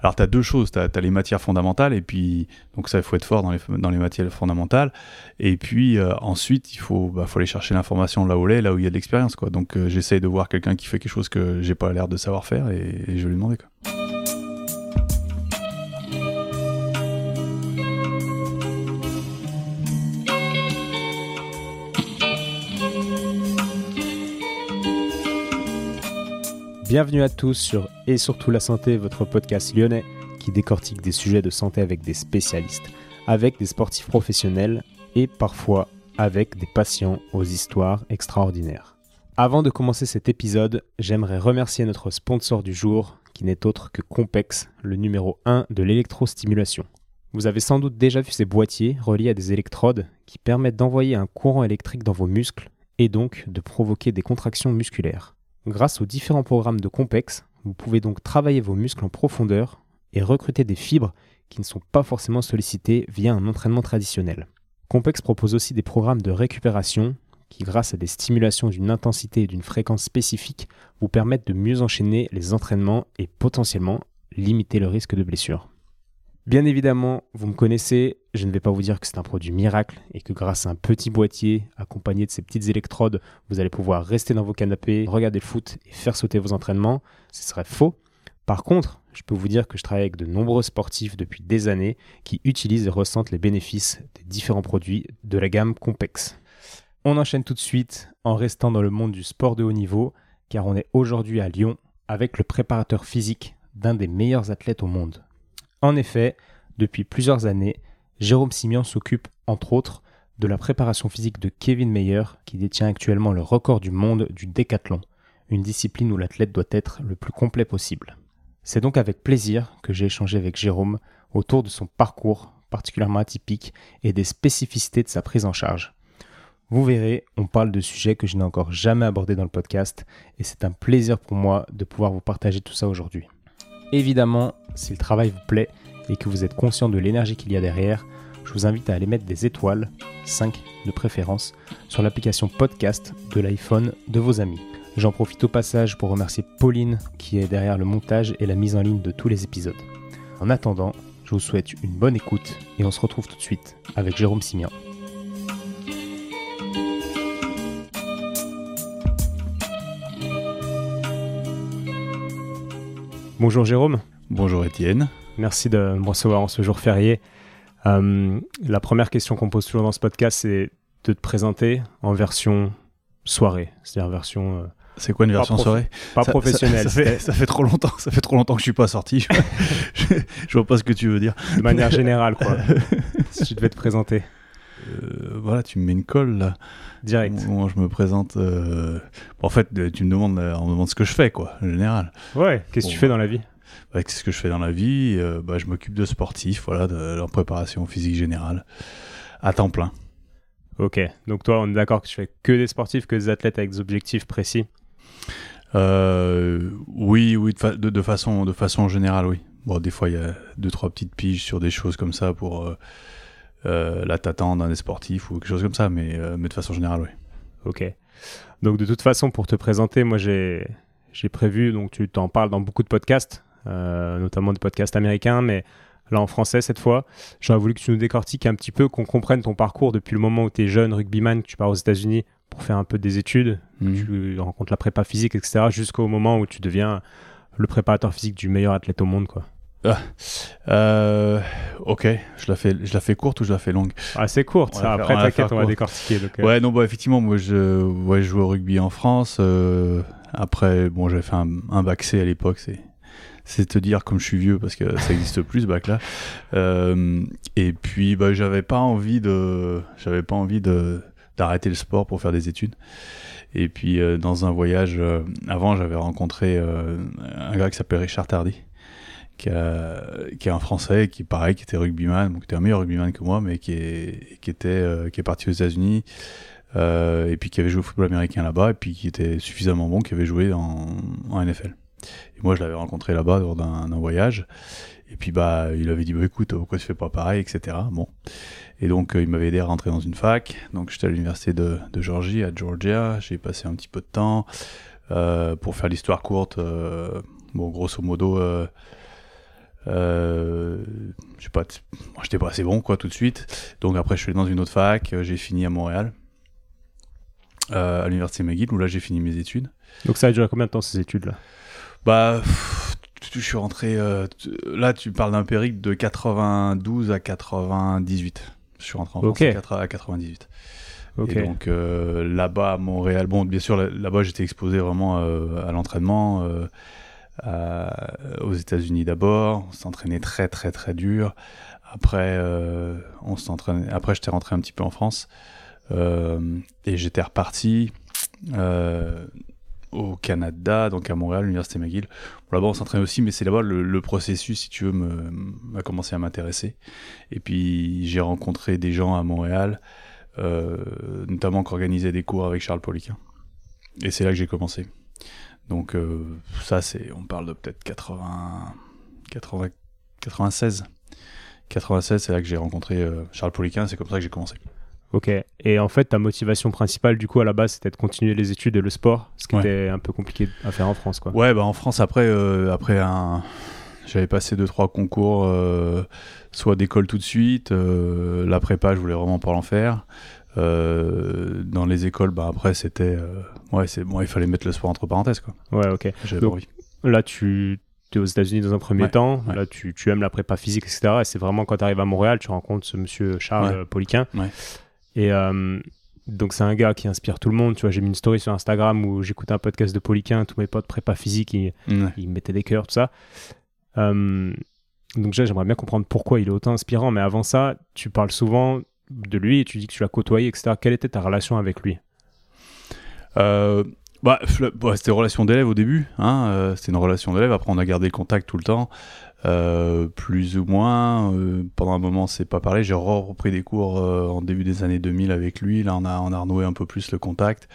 Alors, tu as deux choses. Tu as, les matières fondamentales, et puis, donc ça, il faut être fort dans les, matières fondamentales. Et puis, euh, ensuite, il faut, bah, faut aller chercher l'information là où elle est, là où il y a de l'expérience. Quoi. Donc, euh, j'essaye de voir quelqu'un qui fait quelque chose que j'ai pas l'air de savoir faire, et, je vais lui demander. Quoi. Bienvenue à tous sur Et surtout la santé, votre podcast lyonnais qui décortique des sujets de santé avec des spécialistes, avec des sportifs professionnels et parfois avec des patients aux histoires extraordinaires. Avant de commencer cet épisode, j'aimerais remercier notre sponsor du jour qui n'est autre que Compex, le numéro 1 de l'électrostimulation. Vous avez sans doute déjà vu ces boîtiers reliés à des électrodes qui permettent d'envoyer un courant électrique dans vos muscles et donc de provoquer des contractions musculaires. Grâce aux différents programmes de Compex, vous pouvez donc travailler vos muscles en profondeur et recruter des fibres qui ne sont pas forcément sollicitées via un entraînement traditionnel. Compex propose aussi des programmes de récupération qui, grâce à des stimulations d'une intensité et d'une fréquence spécifiques, vous permettent de mieux enchaîner les entraînements et potentiellement limiter le risque de blessure. Bien évidemment, vous me connaissez, je ne vais pas vous dire que c'est un produit miracle et que grâce à un petit boîtier accompagné de ces petites électrodes, vous allez pouvoir rester dans vos canapés, regarder le foot et faire sauter vos entraînements. Ce serait faux. Par contre, je peux vous dire que je travaille avec de nombreux sportifs depuis des années qui utilisent et ressentent les bénéfices des différents produits de la gamme Compex. On enchaîne tout de suite en restant dans le monde du sport de haut niveau, car on est aujourd'hui à Lyon avec le préparateur physique d'un des meilleurs athlètes au monde. En effet, depuis plusieurs années, Jérôme Simian s'occupe, entre autres, de la préparation physique de Kevin Meyer, qui détient actuellement le record du monde du décathlon, une discipline où l'athlète doit être le plus complet possible. C'est donc avec plaisir que j'ai échangé avec Jérôme autour de son parcours particulièrement atypique et des spécificités de sa prise en charge. Vous verrez, on parle de sujets que je n'ai encore jamais abordés dans le podcast et c'est un plaisir pour moi de pouvoir vous partager tout ça aujourd'hui. Évidemment, si le travail vous plaît et que vous êtes conscient de l'énergie qu'il y a derrière, je vous invite à aller mettre des étoiles, 5 de préférence, sur l'application podcast de l'iPhone de vos amis. J'en profite au passage pour remercier Pauline qui est derrière le montage et la mise en ligne de tous les épisodes. En attendant, je vous souhaite une bonne écoute et on se retrouve tout de suite avec Jérôme Simian. Bonjour Jérôme. Bonjour Étienne. Merci de me recevoir en ce jour férié. Euh, la première question qu'on pose toujours dans ce podcast, c'est de te présenter en version soirée, c'est-à-dire version. Euh, c'est quoi une version soirée Pas professionnelle. Ça, fait, trop longtemps. Ça fait trop longtemps que je suis pas sorti. je, vois pas ce que tu veux dire. De manière générale, quoi. si tu devais te présenter. Euh, voilà, tu me mets une colle là. Direct. Moi, je me présente. En fait, tu me demandes, on me demande ce que je fais, quoi, en général. Ouais. Qu'est-ce que tu fais dans la vie? Bah, Qu'est-ce que je fais dans la vie? Euh, bah, Je m'occupe de sportifs, voilà, de leur préparation physique générale, à temps plein. Ok, donc toi, on est d'accord que tu fais que des sportifs, que des athlètes avec des objectifs précis? Euh, Oui, oui, de, de, façon, de façon générale, oui. Bon, des fois, il y a deux, trois petites piges sur des choses comme ça pour euh, la t'attendre d'un des sportifs ou quelque chose comme ça, mais, mais de façon générale, oui. Ok. Donc, de toute façon, pour te présenter, moi, j'ai prévu, donc tu t'en parles dans beaucoup de podcasts, euh, notamment des podcasts américains, mais là en français cette fois. J'aurais voulu que tu nous décortiques un petit peu, qu'on comprenne ton parcours depuis le moment où tu es jeune rugbyman, que tu pars aux États-Unis pour faire un peu des études, mhm. tu rencontres la prépa physique, etc., jusqu'au moment où tu deviens le préparateur physique du meilleur athlète au monde, quoi. Ah, euh, ok, je la, fais, je la fais courte ou je la fais longue? Ah, c'est courte, ça. après, t'inquiète, on va décortiquer. Euh. Ouais, non, bah, effectivement, moi, je, ouais, je jouais au rugby en France. après, bon, j'avais fait un, un bac C à l'époque, c'est c'est te dire comme je suis vieux parce que ça existe plus ce bac là. Euh, et puis bah, j'avais pas envie de, j'avais pas envie de d'arrêter le sport pour faire des études. Et puis euh, dans un voyage euh, avant, j'avais rencontré un gars qui s'appelait Richard Tardy. Qui, est un Français, qui pareil, qui était rugbyman, donc qui était un meilleur rugbyman que moi, mais qui est, était, qui est parti aux États-Unis, et puis qui avait joué au football américain là-bas, et puis qui était suffisamment bon, qui avait joué en, NFL. Et moi, je l'avais rencontré là-bas lors d'un voyage. Et puis, bah, il avait dit, bah, écoute, pourquoi tu fais pas pareil, etc. Bon. Et donc, euh, il m'avait aidé à rentrer dans une fac. Donc, j'étais à l'université de, de, Georgie, à Georgia. J'ai passé un petit peu de temps. Euh, pour faire l'histoire courte, euh, bon, grosso modo, Euh, je sais pas, moi j'étais pas assez bon quoi tout de suite. Donc après je suis allé dans une autre fac, euh, j'ai fini à Montréal, euh, à l'université McGill où là j'ai fini mes études. Donc ça a duré combien de temps ces études là Bah, pff, je suis rentré. euh, là tu parles d'un périple de 92 à 98. Je suis rentré en France Ok. à 80 à 98. Ok. Et donc là-bas à Montréal, bon bien sûr là- là-bas j'étais exposé vraiment à l'entraînement, euh, aux États-Unis d'abord. On s'entraînait très très très dur. Après euh, on s'entraînait. Après j'étais rentré un petit peu en France euh, et j'étais reparti au Canada, donc à Montréal, l'université McGill. Bon, là-bas on s'entraînait aussi, mais c'est là-bas le, processus, si tu veux, me- m'a commencé à m'intéresser. Et puis j'ai rencontré des gens à Montréal notamment qui organisait des cours avec Charles Poliquin. Et c'est là que j'ai commencé. Donc euh, ça, c'est, on parle de peut-être 80, 80, 96. 96, c'est là que j'ai rencontré euh, Charles Poliquin, c'est comme ça que j'ai commencé. Ok. Et en fait, ta motivation principale, du coup, à la base, c'était de continuer les études et le sport, ce qui Ouais. était un peu compliqué à faire en France, quoi. Ouais, bah en France, après, euh, après un... j'avais passé deux trois concours, soit d'école tout de suite, la prépa, je voulais vraiment pas l'en faire. Euh, dans les écoles, bah après, c'était, euh, ouais, c'est bon, il fallait mettre le sport entre parenthèses, quoi. Ouais, ok. Donc, envie. Là, tu es aux États-Unis dans un premier Ouais, temps. ouais. Là, tu, tu aimes la prépa physique, etc. Et c'est vraiment quand tu arrives à Montréal, tu rencontres ce monsieur Charles Ouais. euh, Poliquin. Et euh, donc, c'est un gars qui inspire tout le monde. Tu vois, j'ai mis une story sur Instagram où j'écoutais un podcast de Poliquin. Tous mes potes prépa physique, ils, mettaient des cœurs, tout ça. Donc, déjà, j'aimerais bien comprendre pourquoi il est autant inspirant. Mais avant ça, tu parles souvent de lui et tu dis que tu l'as côtoyé, etc. Quelle était ta relation avec lui? Euh, bah, bah, c'était une relation d'élève au début. Hein, euh, c'était une relation d'élève. Après, on a gardé le contact tout le temps, euh, plus ou moins. pendant un moment, c'est pas parlé. J'ai re- repris des cours en début des années 2000 avec lui. Là, on a, on a renoué un peu plus le contact.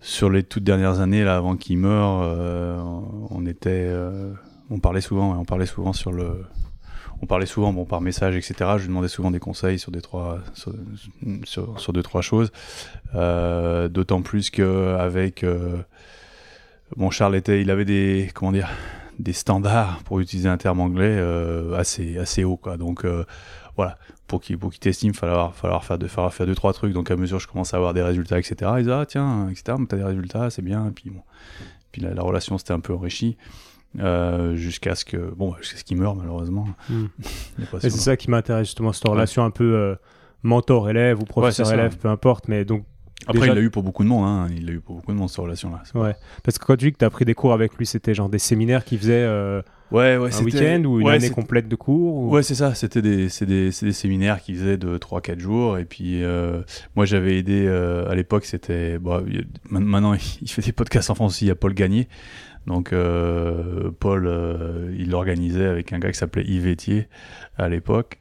Sur les toutes dernières années, là, avant qu'il meure, on était, on parlait souvent. on parlait souvent sur le. On parlait souvent, par message, etc. Je lui demandais souvent des conseils sur des trois, deux trois choses. Euh, D'autant plus que avec euh, bon Charles était, il avait des comment dire des standards pour utiliser un terme anglais euh, assez assez haut. Donc voilà, pour qu'il t'estime, falloir falloir faire de falloir faire deux trois trucs. Donc à mesure que je commence à avoir des résultats, etc. Ils disent ah tiens etc. Mais t'as des résultats, c'est bien. Et puis la, la relation s'était un peu enrichie. Euh, jusqu'à ce que bon jusqu'à ce qu'il meure malheureusement Et c'est ça qui m'intéresse justement, cette relation un peu euh, mentor-élève ou c'est ça. professeur-élève, peu importe. Mais donc, après déjà- il l'a eu pour beaucoup de monde hein. il l'a eu pour beaucoup de monde cette relation là ouais. Parce que quand tu dis que tu as pris des cours avec lui, c'était genre des séminaires qu'il faisait euh, ouais ouais un week-end ou une ouais, année complète de cours ou- Ouais, c'est ça. C'était des, des, des séminaires qui faisaient de 3-4 jours. Et puis, euh, moi, j'avais aidé à l'époque. C'était. Bon, man- maintenant, il fait des podcasts en France aussi. Il y a Paul Gagné. Donc, euh, Paul, euh, il l'organisait avec un gars qui s'appelait Yves Etier à l'époque.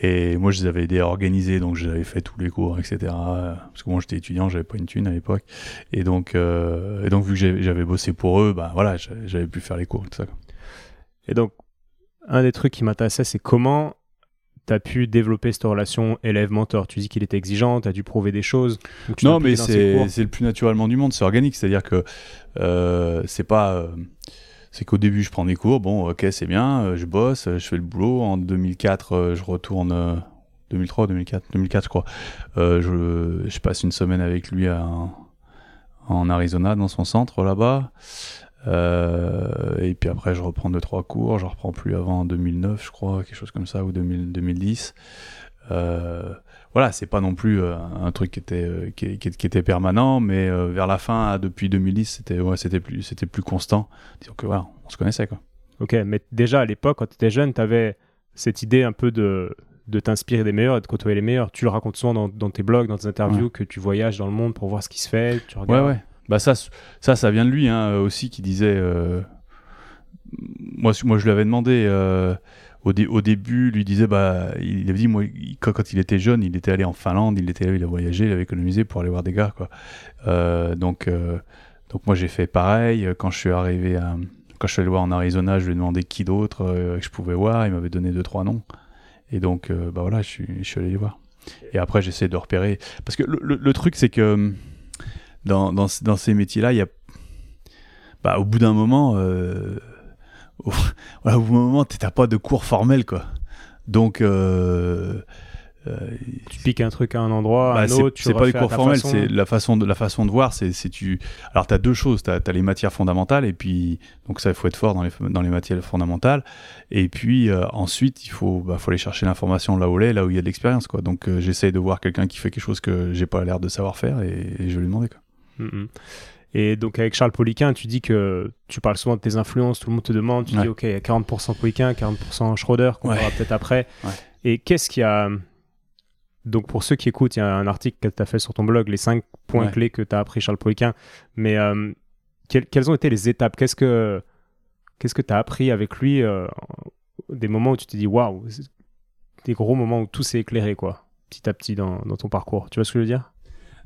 Et moi, je les avais aidés à organiser. Donc, j'avais fait tous les cours, etc. Parce que moi, j'étais étudiant, j'avais pas une thune à l'époque. Et donc, euh, et donc, vu que j'avais bossé pour eux, bah voilà, j'avais pu faire les cours, tout ça. Et donc, un des trucs qui m'intéressait, c'est comment tu as pu développer cette relation élève-mentor. Tu dis qu'il était exigeant, tu as dû prouver des choses. Non, mais c'est le plus naturellement du monde, c'est organique. C'est-à-dire que euh, c'est pas. euh, c'est qu'au début, je prends des cours, bon, ok, c'est bien, euh, je bosse, je fais le boulot. En 2004, euh, je retourne. euh, 2003 2004 2004, je crois. Euh, je, je passe une semaine avec lui à- en Arizona, dans son centre là-bas. Euh, et puis après, je reprends deux trois cours. Je reprends plus avant 2009, je crois, quelque chose comme ça, ou 2000 2010. Euh, voilà, c'est pas non plus euh, un truc qui était euh, qui, qui- qui était permanent, mais vers la fin, depuis 2010, c'était ouais, c'était plus c'était plus constant. Disons que voilà, on se connaissait quoi. Ok, mais déjà à l'époque, quand tu étais jeune, tu avais cette idée un peu de, de t'inspirer des meilleurs et de côtoyer les meilleurs. Tu le racontes souvent dans, dans tes blogs, dans tes interviews, que tu voyages dans le monde pour voir ce qui se fait. Tu Ouais ouais. Bah ça ça ça vient de lui hein, aussi qui disait euh, moi moi je lui avais demandé euh, au, au début lui disait bah il avait dit moi quand, il était jeune il était allé en Finlande il était il a voyagé il avait économisé pour aller voir des gars quoi. Euh, donc donc moi j'ai fait pareil. Quand je suis arrivé à quand je suis allé voir en Arizona je lui ai demandé qui d'autre je pouvais voir. Il m'avait donné deux trois noms. Et donc bah voilà je suis je suis allé les voir. Et après j'essaie de repérer. Parce que le, le- le truc c'est que dans, dans, dans ces métiers là il y a bah, au bout d'un moment euh, au, voilà, au bout d'un moment, t'as pas de cours formels, quoi. Donc, euh, euh, Tu piques un truc à un endroit, à bah, un c'est autre, c'est pas les à cours formels, façon. c'est la façon de la façon de voir. C'est tu. Alors t'as deux choses. T'as as les matières fondamentales et puis donc ça il faut être fort dans les dans les matières fondamentales. Et puis euh, ensuite il faut bah, faut aller chercher l'information là où elle est, là où il y a de l'expérience quoi. Donc euh, j'essaye de voir quelqu'un qui fait quelque chose que j'ai pas l'air de savoir faire et, et je lui demander quoi. Et donc avec Charles Poliquin, tu dis que tu parles souvent de tes influences, tout le monde te demande, tu Ouais. dis ok, il y a 40% Poliquin, 40% Schroeder, qu'on Ouais. verra peut-être après. Ouais. Et qu'est-ce qu'il y a... Donc pour ceux qui écoutent, il y a un article que tu as fait sur ton blog, les 5 points clés que tu as appris Charles Poliquin. Mais euh, quelles, quelles ont été les étapes? Qu'est-ce que qu'est-ce que tu as appris avec lui euh, Des moments où tu t'es dit waouh, des gros moments où tout s'est éclairé quoi, petit à petit dans, dans ton parcours. Tu vois ce que je veux dire?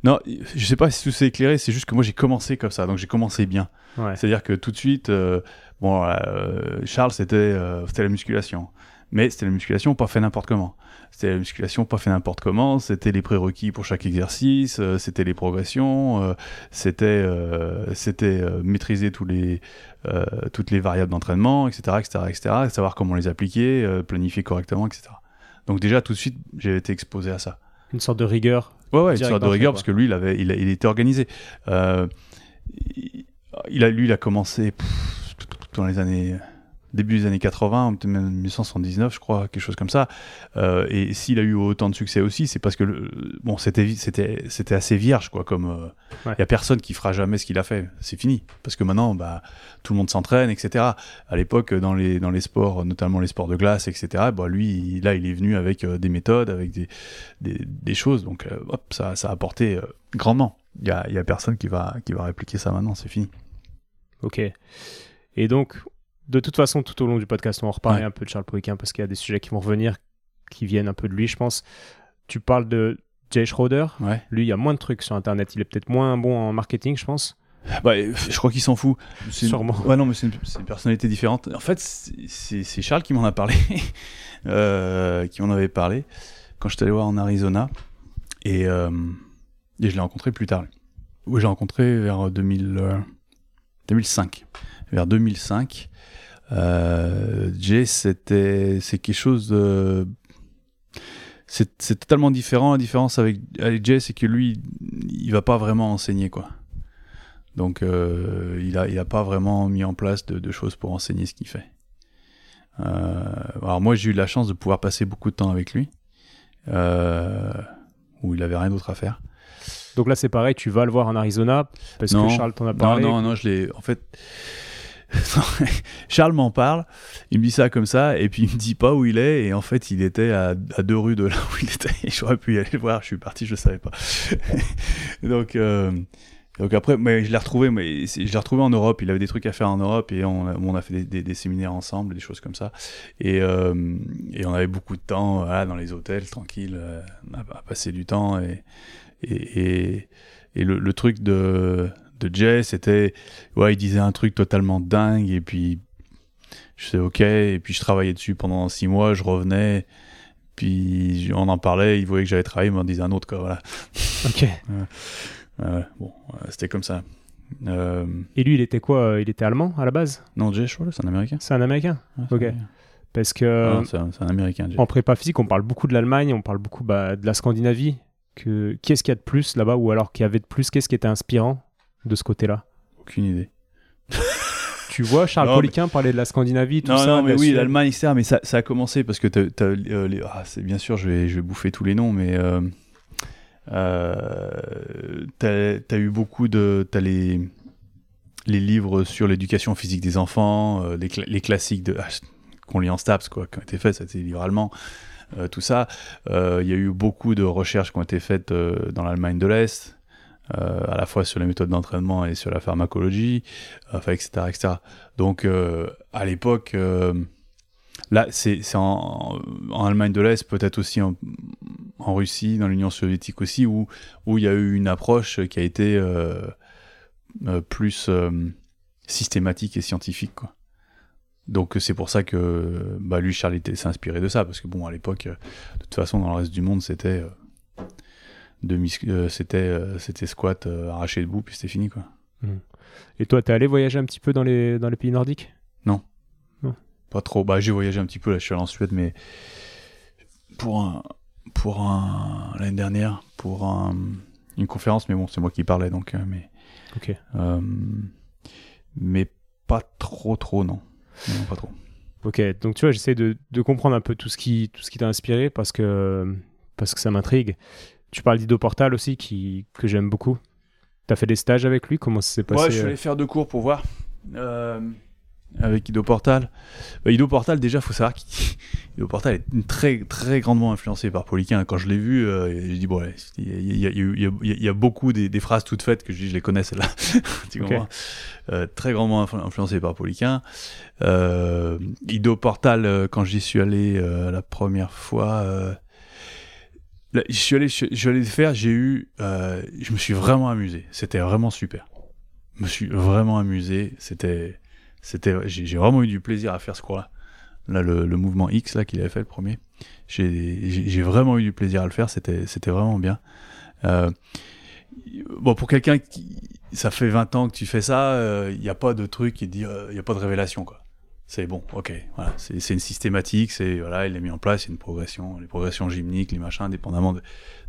Non, je sais pas si tout s'est éclairé. C'est juste que moi j'ai commencé comme ça. Donc j'ai commencé bien. Ouais. C'est-à-dire que tout de suite, euh, bon, euh, Charles, c'était euh, c'était la musculation. Mais c'était la musculation pas fait n'importe comment. C'était la musculation pas fait n'importe comment. C'était les prérequis pour chaque exercice. c'était les progressions. c'était c'était maîtriser tous les, toutes les variables d'entraînement, etc., etc., etc. Savoir comment les appliquer, planifier correctement, etc. Donc déjà tout de suite, j'ai été exposé à ça. Une sorte de rigueur. Ouais, ouais, une sorte de rigueur quoi. parce que lui, il avait, il, a- il était organisé. Euh, il- il a, lui, il a commencé pff, dans les années début des années 80, peut-être même 1979, je crois, quelque chose comme ça. Euh, et s'il a eu autant de succès aussi, c'est parce que le- bon, c'était vi- c'était c'était assez vierge, quoi. Comme euh, il Ouais. y a personne qui fera jamais ce qu'il a fait. C'est fini. Parce que maintenant, bah, tout le monde s'entraîne, etc. À l'époque, dans les dans les sports, notamment les sports de glace, etc. Bah, lui, là, il est venu avec euh, des méthodes, avec des des, des choses. Donc, hop, ça, ça a apporté grandement. Il y a, il y a personne qui va, qui va répliquer ça maintenant, c'est fini. Ok. Et donc, de toute façon, tout au long du podcast, on va reparler Ouais. un peu de Charles Poliquin parce qu'il y a des sujets qui vont revenir, qui viennent un peu de lui, je pense. Tu parles de Jay Schroeder. Ouais. Lui, il y a moins de trucs sur Internet. Il est peut-être moins bon en marketing, je pense. Bah, je crois qu'il s'en fout. C'est une- Sûrement. Ouais, non, mais c'est une, une personnalité différente. En fait, c'est- Charles qui m'en a parlé, euh, qui m'en avait parlé quand je suis allé voir en Arizona. Et, euh, et je l'ai rencontré plus tard. Oui, j'ai rencontré vers 2000, euh, 2005. Vers 2005. Euh, Jay, c'était c'est quelque chose de c'est totalement différent. La différence avec, avec Jay, c'est que lui, il va pas vraiment enseigner quoi. Donc, euh, il a il a pas vraiment mis en place de, de choses pour enseigner ce qu'il fait. Euh, alors moi, j'ai eu la chance de pouvoir passer beaucoup de temps avec lui, euh, où il avait rien d'autre à faire. Donc là, c'est pareil, tu vas le voir en Arizona parce Non. que Charles t'en a parlé. Non, non, non, je l'ai. En fait, Charles m'en parle, il me dit ça comme ça, et puis il me dit pas où il est, et en fait, il était à, à deux rues de là où il était, et j'aurais pu y aller le voir, je suis parti, je savais pas. donc, euh, donc après, mais je l'ai retrouvé, mais je l'ai retrouvé en Europe, il avait des trucs à faire en Europe, et on a, fait des, des- séminaires ensemble, des choses comme ça, et, euh, et on avait beaucoup de temps dans les hôtels, tranquille, euh, à, passer du temps, et, et, le truc de, de Jay, c'était, ouais, il disait un truc totalement dingue, et puis je sais, ok, et puis je travaillais dessus pendant six mois, je revenais, puis on en parlait, il voyait que j'avais travaillé, il m'en disait un autre, quoi, voilà. Ok. Ouais, ouais, bon, euh, c'était comme ça. Euh, Et lui, il était quoi euh, Il était allemand à la base? Non, Jay, je crois, c'est un américain. C'est un américain? Ouais, Ok. Américain. Parce que Non, c'est un, c'est un américain, Jay. en prépa physique, on parle beaucoup de l'Allemagne, on parle beaucoup bah, de la Scandinavie. Que... Qu'est-ce qu'il y a de plus là-bas Ou alors qu'il y avait de plus Qu'est-ce qui était inspirant? De ce côté-là Aucune idée. Tu vois Charles Poliquin parler de la Scandinavie, tout non, ça non, mais oui, l'Allemagne, etc. Mais ça, ça a commencé parce que t'as, t'as, euh, les- ah, c'est bien sûr, je vais, je vais bouffer tous les noms, mais euh, euh, t'as, t'as eu beaucoup de, t'as les, les livres sur l'éducation physique des enfants, euh, les, cla- les classiques de, ah, qu'on lit en STAPS, quoi, qui ont été faits, c'était des livres allemands, euh, tout ça. Il y a eu beaucoup de recherches qui ont été faites dans l'Allemagne de l'Est. Euh, à la fois sur les méthodes d'entraînement et sur la pharmacologie, etc., etc. Donc, euh, à l'époque, euh, là, c'est en, Allemagne de l'Est, peut-être aussi en, Russie, dans l'Union soviétique aussi, où il y a eu une approche qui a été plus systématique et scientifique. Donc c'est pour ça que bah, lui, Charles, était- s'est inspiré de ça, parce que bon, à l'époque, de toute façon, dans le reste du monde, c'était euh, c'était euh, c'était squat euh, arraché debout, puis c'était fini, quoi. Et toi, t'es allé voyager un petit peu dans les, dans les pays nordiques? Non. Non. pas trop. Bah, j'ai voyagé un petit peu, là, je suis allé en Suède, mais pour un, pour un, l'année dernière, pour un, une conférence, mais bon, c'est moi qui parlais, donc, euh, mais, Ok. mais pas trop, trop, non. Non, pas trop. Ok, donc tu vois, j'essaie de, de comprendre un peu tout ce qui, tout ce qui t'a inspiré parce que, parce que ça m'intrigue. Tu parles d'Ido Portal aussi, qui, que j'aime beaucoup. T'as fait des stages avec lui? Comment ça s'est passé Ouais, je suis euh? allé faire deux cours pour voir. Euh, avec Ido Portal. Bah, Ido Portal, déjà, faut savoir qu'Ido Portal est très, très grandement influencé par Poliquin. Quand je l'ai vu, euh, j'ai dit, bon, il y a, y y y beaucoup des, des phrases toutes faites que je dis, je les connais, celles-là. tu Ok. comprends? Euh, Très grandement influ- influencé par Poliquin. Ido Portal, quand j'y suis allé la première fois, je suis allé, le faire, j'ai eu, euh, je me suis vraiment amusé. C'était vraiment super. Je me suis vraiment amusé. C'était, c'était, j'ai vraiment eu du plaisir à faire ce cours-là. Là, le, mouvement X là qu'il avait fait le premier, j'ai vraiment eu du plaisir à le faire. C'était, c'était vraiment bien. Euh, bon, pour quelqu'un qui, ça fait 20 ans que tu fais ça, il n'y a pas de truc il n'y a pas de révélation quoi. C'est bon, ok, voilà, c'est une systématique, c'est voilà, il l'a mis en place, c'est une progression, les progressions gymniques, les machins, dépendamment de,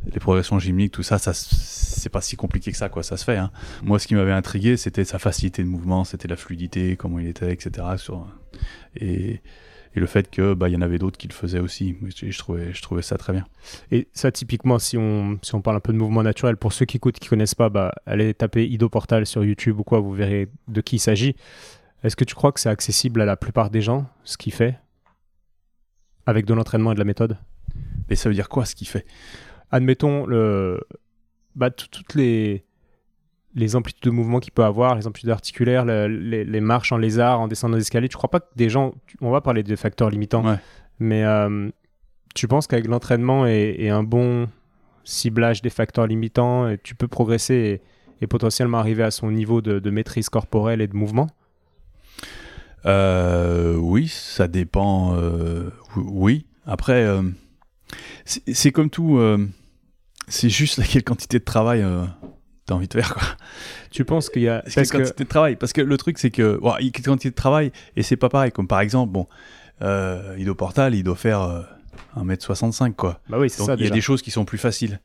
les progressions gymniques, tout ça, ça c'est pas si compliqué que ça, quoi, ça se fait. Hein. Moi, ce qui m'avait intrigué, c'était sa facilité de mouvement, c'était la fluidité, comment il était, etc. Sur, et, et le fait que bah il y en avait d'autres qui le faisaient aussi. Je, je trouvais, je trouvais ça très bien. Et ça, typiquement, si on, si on parle un peu de mouvement naturel, pour ceux qui écoutent, qui connaissent pas, bah, allez taper Ido Portal sur YouTube ou quoi, vous verrez de qui il s'agit. Est-ce que tu crois que c'est accessible à la plupart des gens, ce qu'il fait, avec de l'entraînement et de la méthode? Et ça veut dire quoi, ce qu'il fait? Admettons le, bah, tout- toutes les, les amplitudes de mouvement qu'il peut avoir, les amplitudes articulaires, le- les, les marches en lézard, en descendant des escaliers. Tu crois pas que des gens, on va parler de facteurs limitants, Ouais. mais euh, tu penses qu'avec l'entraînement et, et un bon ciblage des facteurs limitants, tu peux progresser et, et potentiellement arriver à son niveau de, de maîtrise corporelle et de mouvement? Euh, oui, ça dépend. euh, oui. Après, euh, c'est comme tout. c'est juste laquelle quantité de travail t'as envie de faire, quoi. Tu penses qu'il y a... Parce que quantité de travail. Parce que le truc, c'est que. bon, il y a une quantité de travail et c'est pas pareil. Comme par exemple, bon, euh, Ido Portal, il doit faire euh, 1m65, quoi. bah oui, c'est ça il y a des choses qui sont plus faciles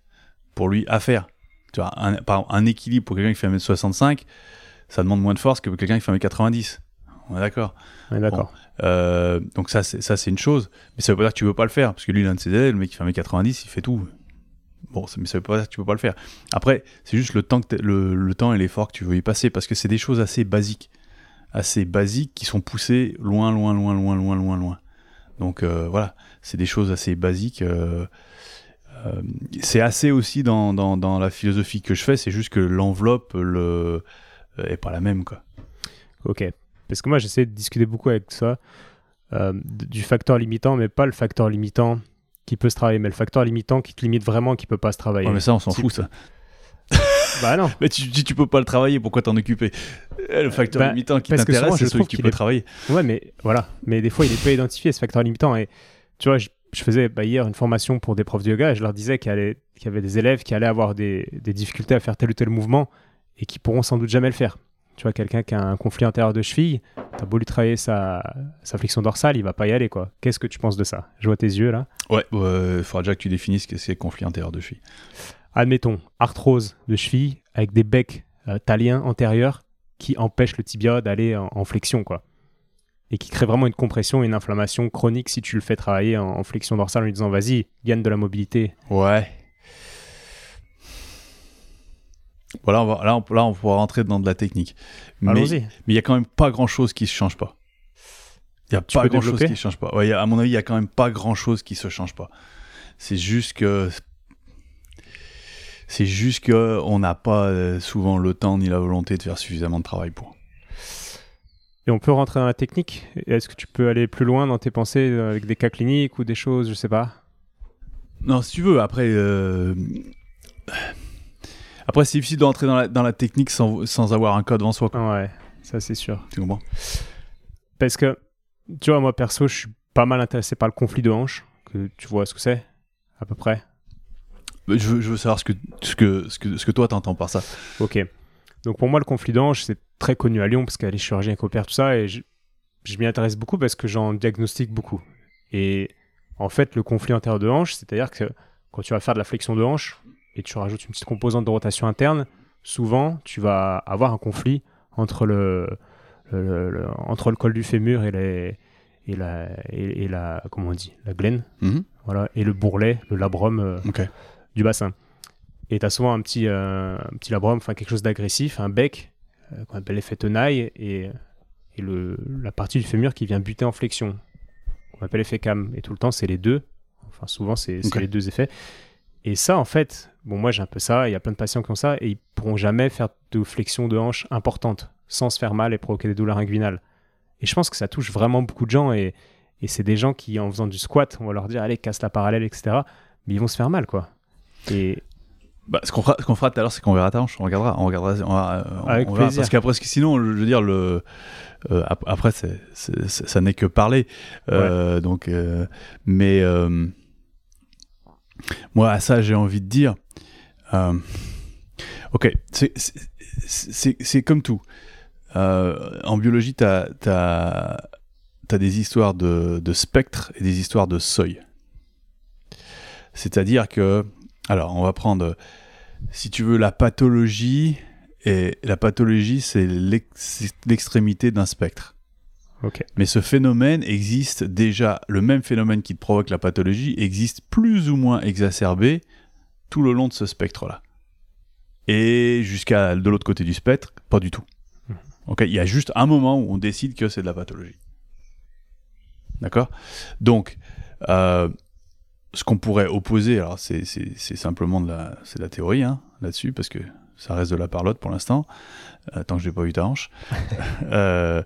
pour lui à faire. Tu vois, un, par exemple, un équilibre pour quelqu'un qui fait 1m65, ça demande moins de force que pour quelqu'un qui fait 1m90. On est d'accord. D'accord. Euh, donc ça, c'est ça, c'est une chose. Mais ça veut pas dire que tu veux pas le faire, parce que lui, l'un de ses élèves, le mec qui fait 1m90, il fait tout. Bon, mais ça veut pas dire que tu peux pas le faire. Après, c'est juste le temps, que le, le temps et l'effort que tu veux y passer, parce que c'est des choses assez basiques, assez basiques qui sont poussées loin, loin, loin, loin, loin, loin, loin. Donc euh, voilà, c'est des choses assez basiques. euh, c'est assez aussi dans, dans, dans la philosophie que je fais, c'est juste que l'enveloppe le, est pas la même, quoi. Ok. Parce que moi, j'essaie de discuter beaucoup avec ça, euh, du facteur limitant, mais pas le facteur limitant qui peut se travailler, mais le facteur limitant qui te limite vraiment, qui peut pas se travailler. Ouais, mais ça, on s'en Si- fout, ça. Bah non. Mais tu, tu, tu peux pas le travailler, pourquoi t'en occuper? Eh, Le facteur Bah, limitant qui t'intéresse, c'est celui que tu peux est- travailler. Ouais, mais voilà. Mais des fois, il est pas identifié, ce facteur limitant. Et tu vois, je, je faisais bah, hier une formation pour des profs de yoga et je leur disais qu'il y, allait- qu'il y avait des élèves qui allaient avoir des, des difficultés à faire tel ou tel mouvement et qui pourront sans doute jamais le faire. Tu vois, quelqu'un qui a un conflit antérieur de cheville, t'as beau lui travailler sa, sa flexion dorsale, il va pas y aller, quoi. Qu'est-ce que tu penses de ça? Je vois tes yeux, là. Ouais, il faudra déjà que tu définisses ce que c'est conflit antérieur de cheville. Admettons, arthrose de cheville avec des becs euh, taliens antérieurs qui empêchent le tibia d'aller en, en flexion, quoi. Et qui crée vraiment une compression et une inflammation chronique si tu le fais travailler en, en flexion dorsale en lui disant vas-y, gagne de la mobilité. Ouais. Voilà, on va, là, on, là, on pourra rentrer dans de la technique. Mais Allons-y. mais il y a quand même pas grand-chose qui se change pas. Il y a Tu pas grand-chose qui se change pas. Ouais, a- à mon avis, il y a quand même pas grand-chose qui se change pas. C'est juste que c'est juste que on n'a pas euh, souvent le temps ni la volonté de faire suffisamment de travail pour. Et on peut rentrer dans la technique. Est-ce que tu peux aller plus loin dans tes pensées euh, avec des cas cliniques ou des choses, je sais pas? Non, si tu veux, après. euh, Après, c'est difficile d'entrer dans la, dans la technique sans, sans avoir un cas devant soi. quoi. Ouais, ça c'est sûr. Tu comprends? Parce que, tu vois, moi perso, je suis pas mal intéressé par le conflit de hanche. Que tu vois ce que c'est, à peu près. je veux, je veux savoir ce que, ce que, ce que, ce que toi t'entends par ça. Ok. Donc pour moi, le conflit de hanche, c'est très connu à Lyon parce les chirurgiens qui opèrent tout ça. Et je, je m'y intéresse beaucoup parce que j'en diagnostique beaucoup. Et en fait, le conflit antérieur de hanche, c'est-à-dire que quand tu vas faire de la flexion de hanche et tu rajoutes une petite composante de rotation interne, souvent tu vas avoir un conflit entre le, entre le col du fémur et, les, et, la, et, la, comment on dit, la glène, Mhm. voilà, et le bourrelet, le labrum euh, du bassin. Et tu as souvent un petit, euh, un petit labrum, enfin quelque chose d'agressif, un bec euh, qu'on appelle l'effet tenaille et, et le, la partie du fémur qui vient buter en flexion, qu'on appelle l'effet cam. Et tout le temps, c'est les deux. Enfin, souvent, c'est les deux effets. Et ça, en fait, bon, moi j'ai un peu ça, il y a plein de patients qui ont ça, et ils pourront jamais faire de flexion de hanche importante sans se faire mal et provoquer des douleurs inguinales. Et je pense que ça touche vraiment beaucoup de gens, et, et c'est des gens qui, en faisant du squat, on va leur dire, allez, casse la parallèle, etc. Mais ils vont se faire mal, quoi. Et Bah, ce qu'on fera, ce qu'on fera tout à l'heure, c'est qu'on verra ta hanche, on regardera, on regardera, on va- on- Avec on verra, plaisir. parce qu'après, que sinon, je veux dire, le, euh, ap- après, ça n'est que parler, Euh, donc, euh, mais moi, à ça, j'ai envie de dire, euh, ok, c'est, comme tout. Euh, en biologie, t'as, t'as, t'as des histoires de, de spectre et des histoires de seuil. C'est-à-dire que alors, on va prendre, si tu veux, la pathologie. Et la pathologie, c'est l'ex- l'extrémité d'un spectre. Mais ce phénomène existe déjà, le même phénomène qui te provoque la pathologie existe plus ou moins exacerbé tout le long de ce spectre-là. Et jusqu'à de l'autre côté du spectre, pas du tout. Mhm. Ok, il y a juste un moment où on décide que c'est de la pathologie. D'accord? Donc, euh, ce qu'on pourrait opposer, alors c'est simplement de la, c'est de la théorie hein, là-dessus, parce que ça reste de la parlotte pour l'instant, euh, tant que j'ai pas eu ta hanche. Euh,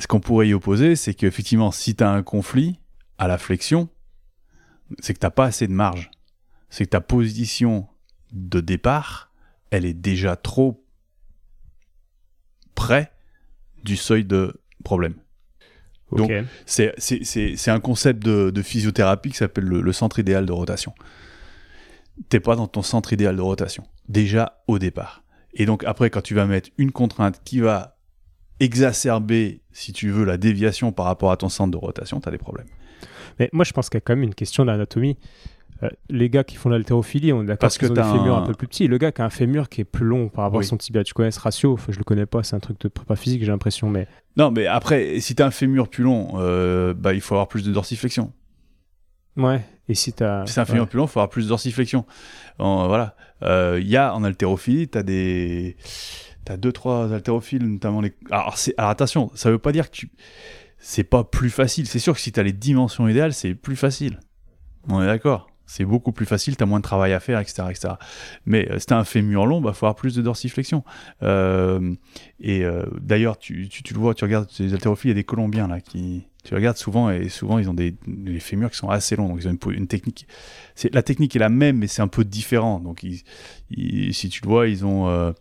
ce qu'on pourrait y opposer, c'est qu'effectivement, si tu as un conflit à la flexion, c'est que tu pas assez de marge. C'est que ta position de départ, elle est déjà trop près du seuil de problème. Donc, C'est- un concept de, de physiothérapie qui s'appelle le, le centre idéal de rotation. T'es pas dans ton centre idéal de rotation, déjà au départ. Et donc après, quand tu vas mettre une contrainte qui va exacerber, si tu veux, la déviation par rapport à ton centre de rotation, tu as des problèmes. Mais moi, je pense qu'il y a quand même une question d'anatomie. Euh, les gars qui font l'haltérophilie, on est d'accord Parce qu'ils que ont des t'as fémurs un- un... peu plus petits. Le gars qui a un fémur qui est plus long par rapport Oui. à son tibia, tu connais ce ratio? Enfin, Je le connais pas, c'est un truc de prépa physique, j'ai l'impression. Mais Non, mais après, si tu as un fémur plus long, euh, bah, il faut avoir plus de dorsiflexion. ouais. Et si t'as. Si c'est un fémur ouais. plus long, il faut avoir plus de dorsiflexion. En- voilà. Euh, Il y a en haltérophilie, tu as des. T'as deux, trois haltérophiles, notamment les. Alors, attention, ça veut pas dire que tu. C'est pas plus facile. C'est sûr que si tu as les dimensions idéales, c'est plus facile. On est d'accord. C'est beaucoup plus facile, tu as moins de travail à faire, etc. etc. Mais euh, si tu un fémur long, il bah, faut plus de dorsiflexion. Euh, et euh, d'ailleurs, tu, tu, le vois, tu regardes les haltérophiles, il y a des Colombiens là qui. Tu regardes souvent, et souvent ils ont des, fémurs qui sont assez longs, donc ils ont une, une technique. La technique est la même, mais c'est un peu différent. Donc, si tu le vois, ils ont.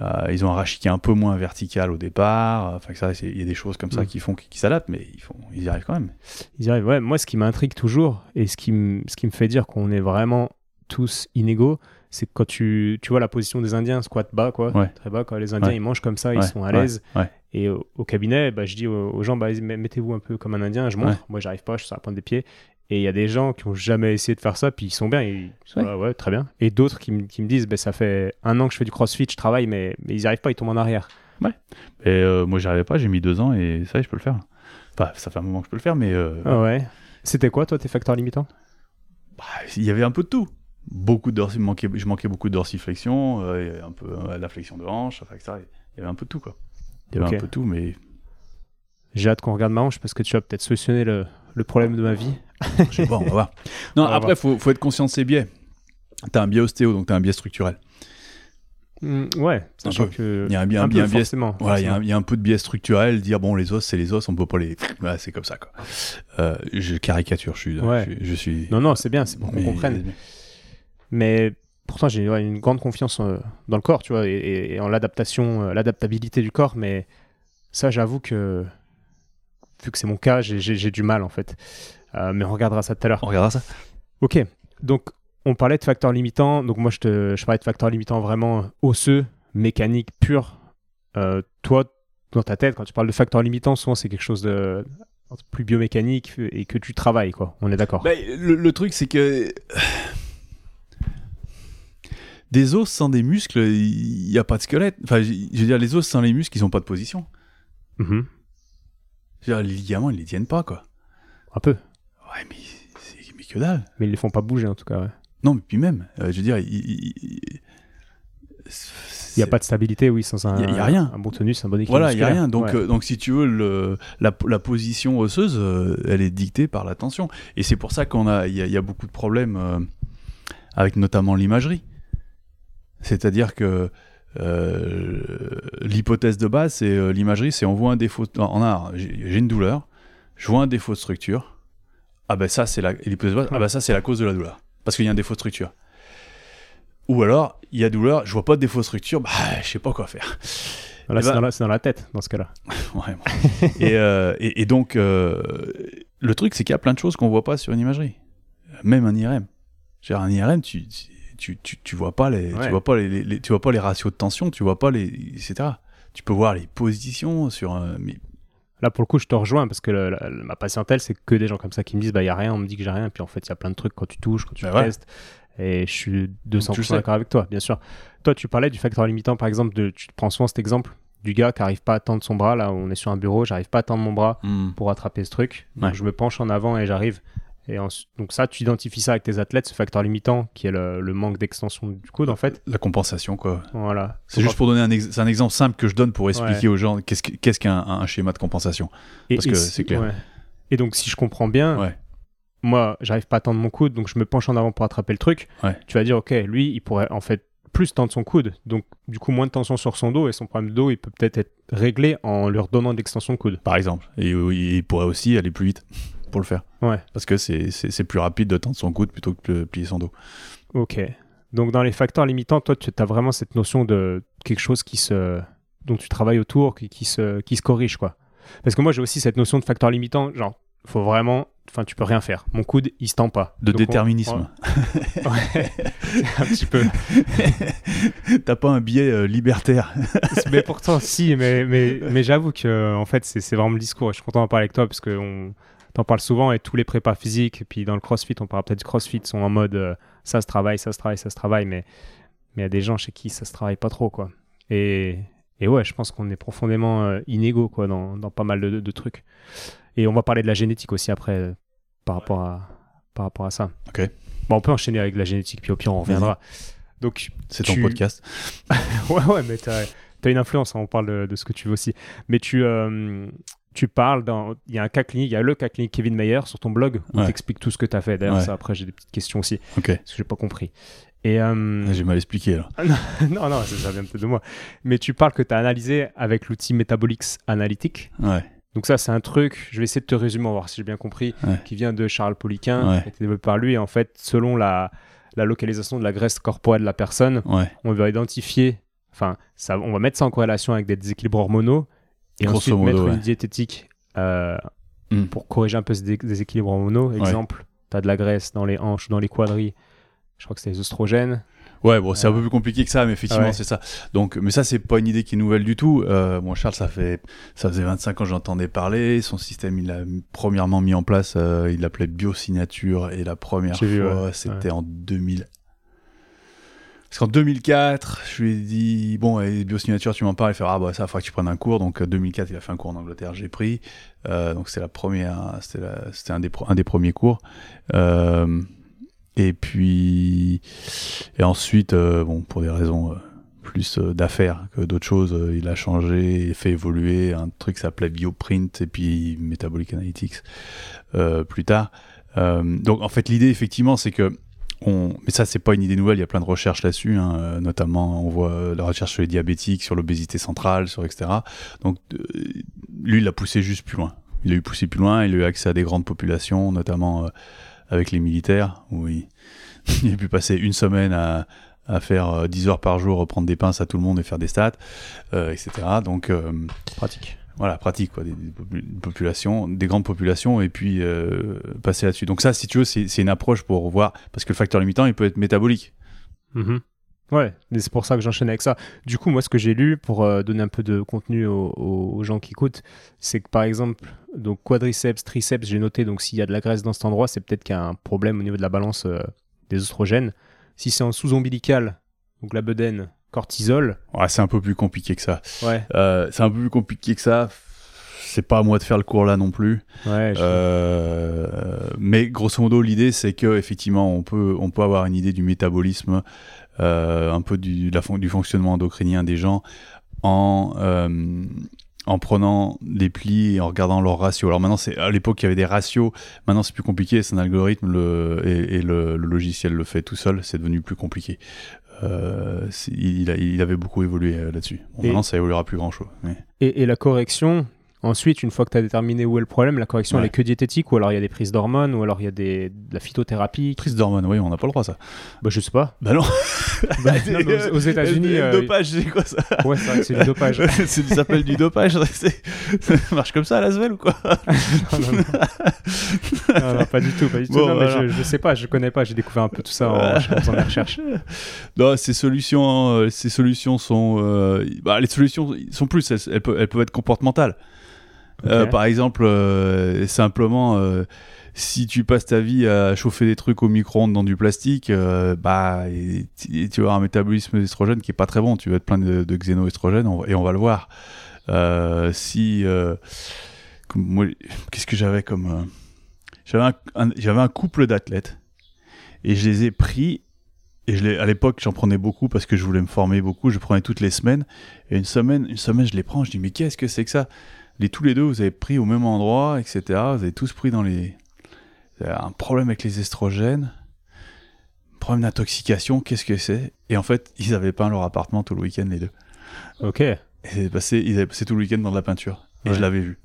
Euh, ils ont un rachis qui est un peu moins vertical au départ. Enfin, ça, il y a des choses comme ça Mm. qui font qui, qui s'adaptent, mais ils, font, ils y arrivent quand même. Ils y arrivent. Ouais, moi, ce qui m'intrigue toujours et ce qui, me- ce qui me fait dire qu'on est vraiment tous inégaux, c'est quand tu, tu vois la position des Indiens, squat bas, quoi, Ouais. très bas, quand les Indiens Ouais. ils mangent comme ça, ils sont à l'aise. Et au, au cabinet, bah, je dis aux, aux gens, bah, mettez-vous un peu comme un Indien, je montre. Moi, j'arrive pas, je suis sur la pointe des pieds. Et il y a des gens qui ont jamais essayé de faire ça, puis ils sont bien, ils sont Ouais. là, ouais, très bien. Et d'autres qui, me- qui me disent, bah, ça fait un an que je fais du crossfit, je travaille, mais, mais ils n'y arrivent pas, ils tombent en arrière. Et euh, moi, j'y arrivais pas, j'ai mis deux ans et ça y est, je peux le faire. Enfin, ça fait un moment que je peux le faire, mais euh, Ah ouais. C'était quoi, toi, tes facteurs limitants? Bah, il y avait un peu de tout. Beaucoup de dorsi- manquait, je manquais beaucoup de dorsiflexion, euh, un peu euh, la flexion de hanche, enfin, etc. Il y avait un peu de tout, quoi. Il y avait un peu de tout, mais J'ai hâte qu'on regarde ma hanche parce que tu vas peut-être solutionner le, le problème de ma vie. je sais pas, on va voir. Non, va après, faut, faut être conscient de ces biais. T'as un biais ostéo, donc t'as un biais structurel. Mm, ouais, sachant que. Il y a un un un biais, peu, un biais-. Voilà, il y, a un- forcément. il y a un peu de biais structurel, dire bon, les os, c'est les os, on peut pas les. Voilà, c'est comme ça, quoi. Euh, je caricature, je suis. Ouais. Je, suis- je suis Non, non, c'est bien, c'est pour qu'on comprenne. Mais pourtant, j'ai ouais, une grande confiance euh, dans le corps, tu vois, et en l'adaptation, euh, l'adaptabilité du corps. Mais ça, j'avoue que, vu que c'est mon cas, j'ai- du mal, en fait. Euh, mais on regardera ça tout à l'heure. On regardera ça. Ok, donc on parlait de facteurs limitants. Donc moi, je, te, je parlais de facteurs limitants vraiment osseux, mécaniques, purs. Euh, toi, dans ta tête, quand tu parles de facteur limitant, souvent c'est quelque chose de plus biomécanique et que tu travailles, quoi. On est d'accord. Bah, le, le truc, c'est que des os sans des muscles, il n'y a pas de squelette. Enfin, je veux dire, les os sans les muscles, ils n'ont pas de position. Veux dire, les ligaments, ils les tiennent pas, quoi. Un peu. Ouais, mais, mais que dalle. Mais ils les font pas bouger en tout cas. ouais. Non, mais puis même, euh, je veux dire, il il- il- Il n'y a pas de stabilité, oui, sans un, Y a- y a rien. un bon tonus, un bon équilibre. Voilà, il n'y a rien. Donc, Ouais. euh, donc si tu veux, le, la, la position osseuse, euh, elle est dictée par la tension. Et c'est pour ça qu'on a, y, a- y a beaucoup de problèmes euh, avec notamment l'imagerie. C'est-à-dire que l'hypothèse de base, c'est euh, l'imagerie, c'est on voit un défaut, en art, j'ai une douleur, je vois un défaut de structure. Ah ben ça, c'est la, et l'hypothèse de base, ah ben ça, c'est la cause de la douleur. Parce qu'il y a un défaut de structure. Ou alors, il y a douleur, je vois pas de défaut de structure, bah, je sais pas quoi faire. Là, c'est ben- dans, la- c'est dans la tête, dans ce cas-là. Ouais, bon. et, euh, et, et donc, euh, le truc, c'est qu'il y a plein de choses qu'on voit pas sur une imagerie. Même un IRM. Genre, un IRM, tu, tu, tu, tu vois pas les, Ouais. tu vois pas les, les- les- tu vois pas les ratios de tension, tu vois pas les, etc. Tu peux voir les positions sur un, mais Là, pour le coup, je te rejoins parce que le- la- ma patientèle, c'est que des gens comme ça qui me disent bah, il n'y a rien, on me dit que j'ai rien. Puis en fait, il y a plein de trucs quand tu touches, quand tu Bah ouais. testes. Et je suis tu le 200% sais. d'accord avec toi, bien sûr. Toi, tu parlais du facteur limitant, par exemple, de, tu prends souvent cet exemple du gars qui n'arrive pas à tendre son bras. Là, on est sur un bureau, j'arrive pas à tendre mon bras pour attraper ce truc. Donc, je me penche en avant et j'arrive. Et donc, ça, tu identifies ça avec tes athlètes, ce facteur limitant qui est le, le manque d'extension du coude, en fait. la compensation, quoi. Voilà. C'est juste pour donner un, ex- c'est un exemple simple que je donne pour expliquer Ouais. aux gens qu'est-ce que- qu'est-ce qu'un un schéma de compensation. Et- Parce et que si- c'est clair. ouais. Et donc, si je comprends bien, Ouais. moi, j'arrive pas à tendre mon coude, donc je me penche en avant pour attraper le truc. Tu vas dire, ok, lui, il pourrait en fait plus tendre son coude, donc du coup, moins de tension sur son dos, et son problème de dos, il peut peut-être être réglé en lui redonnant de l'extension de coude. Par exemple. Et il pourrait aussi aller plus vite pour le faire. Ouais. Parce que c'est- plus rapide de tendre son coude plutôt que de plier son dos. Ok. Donc, dans les facteurs limitants, toi, tu as vraiment cette notion de quelque chose qui se... dont tu travailles autour, qui, qui, se... qui se corrige, quoi. Parce que moi, j'ai aussi cette notion de facteur limitant, genre, faut vraiment. Enfin, tu peux rien faire. Mon coude, il se tend pas. De Donc, déterminisme. on- Ouais. un petit peu. T'as pas un biais euh, libertaire. mais pourtant, si, mais, mais, mais j'avoue que en fait, c'est vraiment le discours. Je suis content d'en parler avec toi parce qu'on t'en parle souvent et tous les prépas physiques, et puis dans le crossfit, on parle peut-être du crossfit, sont en mode euh, ça se travaille, ça se travaille, ça se travaille, mais mais il y a des gens chez qui ça se travaille pas trop, quoi. Et, et ouais, je pense qu'on est profondément euh, inégaux, quoi, dans, dans pas mal de, de trucs. Et on va parler de la génétique aussi après, euh, par, rapport à, par rapport à ça. Ok. Bon, on peut enchaîner avec la génétique, puis au pire, on reviendra. Donc, C'est ton podcast. ouais, ouais, mais t'as as une influence, hein, on parle de, de ce que tu veux aussi. Mais tu, euh, tu parles dans. Il y a un cas clinique, il y a le cas clinique Kevin Mayer sur ton blog où Ouais. tu expliques tout ce que tu as fait. D'ailleurs, Ouais. ça, après, j'ai des petites questions aussi, Ok. parce que j'ai pas compris. Et. euh, J'ai mal expliqué là. non, non, ça, ça vient peut-être de moi. Mais tu parles que tu as analysé avec l'outil Metabolix Analytic. Ouais. Donc, ça, c'est un truc, je vais essayer de te résumer, on va voir si j'ai bien compris, Ouais. qui vient de Charles Poliquin, qui a été développé par lui. Et en fait, selon la, la localisation de la graisse corporelle de la personne, on va identifier, enfin, ça, on va mettre ça en corrélation avec des déséquilibres hormonaux et Grosso ensuite modo, mettre ouais. une diététique euh, Mm. pour corriger un peu ces dé- déséquilibres hormonaux. Exemple, tu as de la graisse dans les hanches, dans les quadris, je crois que c'est les oestrogènes. Ouais, bon, c'est un Euh, peu plus compliqué que ça, mais effectivement, ouais. c'est ça. Donc, mais ça, c'est pas une idée qui est nouvelle du tout. Euh, bon, Charles, ça fait, ça faisait 25 ans que j'entendais parler. Son système, il l'a premièrement mis en place, euh, il l'appelait biosignature, et la première fois, ouais. c'était en 2000. Parce qu'en 2004, je lui ai dit, bon, et biosignature, tu m'en parles, il fait, ah bah ça, il faudra que tu prennes un cours. Donc, euh, 2004, il a fait un cours en Angleterre, j'ai pris. Euh, donc, c'était la première, c'était un des, premiers cours. Euh, et puis, et ensuite, euh, bon, pour des raisons euh, plus euh, d'affaires que d'autres choses, euh, il a changé et fait évoluer un truc qui s'appelait Bioprint et puis Metabolic Analytics euh, plus tard. Euh, donc, en fait, l'idée, effectivement, c'est que Mais ça, c'est pas une idée nouvelle, il y a plein de recherches là-dessus, hein, euh, notamment on voit euh, la recherche sur les diabétiques, sur l'obésité centrale, sur etc. Donc, euh, lui, il l'a poussé juste plus loin. Il a eu poussé plus loin, il a eu accès à des grandes populations, notamment avec les militaires, où il, il a pu passer une semaine à, à faire euh, 10 heures par jour, prendre des pinces à tout le monde et faire des stats, euh, etc. Donc, euh, Pratique. Voilà, pratique, quoi, des, des popu- populations, des grandes populations, et puis euh, passer là-dessus. Donc ça, si tu veux, c'est une approche pour voir, parce que le facteur limitant, il peut être métabolique. Mhm. Ouais, c'est pour ça que j'enchaîne avec ça. Du coup, moi, ce que j'ai lu, pour euh, donner un peu de contenu aux, aux gens qui écoutent, c'est que par exemple, donc quadriceps, triceps, j'ai noté, donc s'il y a de la graisse dans cet endroit, c'est peut-être qu'il y a un problème au niveau de la balance euh, des oestrogènes. Si c'est en sous-ombilical, donc la bedaine, cortisol. Ouais, c'est un peu plus compliqué que ça. Ouais, Euh, c'est un peu plus compliqué que ça. C'est pas à moi de faire le cours là non plus. ouais. Euh, mais grosso modo, l'idée, c'est que effectivement, on peut, on peut avoir une idée du métabolisme, euh, un peu du, la fonctionnement endocrinien des gens en en prenant les plis et en regardant leurs ratios. Alors maintenant, c'est à l'époque il y avait des ratios. Maintenant, c'est plus compliqué. C'est un algorithme le, et, et le, le logiciel le fait tout seul. C'est devenu plus compliqué. Euh, il, avait beaucoup évolué euh, là-dessus. Bon, maintenant, ça évoluera plus grand-chose. Mais... Et, et la correction, ensuite, une fois que tu as déterminé où est le problème, la correction, elle Ouais. est que diététique, ou alors il y a des prises d'hormones, ou alors il y a des, de la phytothérapie. Prise d'hormones, oui, on n'a pas le droit ça. Bah, je sais pas. Bah non. Bah, non, mais aux, aux États-Unis, euh, dopage, c'est quoi ça? Ouais, c'est vrai que c'est du dopage. Ça s'appelle du dopage. Ça marche comme ça à Lasvel ou quoi? Non, non, non. Pas du tout, pas du tout. Bon, non, mais je, je sais pas, je connais pas, j'ai découvert un peu tout ça en, en faisant mes recherches. Non, ces solutions, euh, ces solutions sont, euh, bah, les solutions sont plus, elles, elles peuvent, elles peuvent être comportementales. Euh, par exemple, euh, simplement, euh, si tu passes ta vie à chauffer des trucs au micro-ondes dans du plastique, euh, bah, et, tu tu vas avoir un métabolisme d'estrogène qui est pas très bon. Tu vas être plein de, de xénoestrogènes on- et on va le voir. Euh, si, euh, qu'est-ce que j'avais comme, j'avais un, un- couple d'athlètes et je les ai pris et je à l'époque, j'en prenais beaucoup parce que je voulais me former beaucoup. Je prenais toutes les semaines. Et une semaine, une semaine, je les prends. Je dis, mais qu'est-ce que c'est que ça? Les tous les deux, vous avez pris au même endroit, etc. Vous avez tous pris dans les. un problème avec les estrogènes, un problème d'intoxication. Qu'est-ce que c'est? Et en fait, ils avaient peint leur appartement tout le week-end, les deux. Ok, Et c'est passé, ils avaient passé tout le week-end dans de la peinture. Et Ouais. je l'avais vu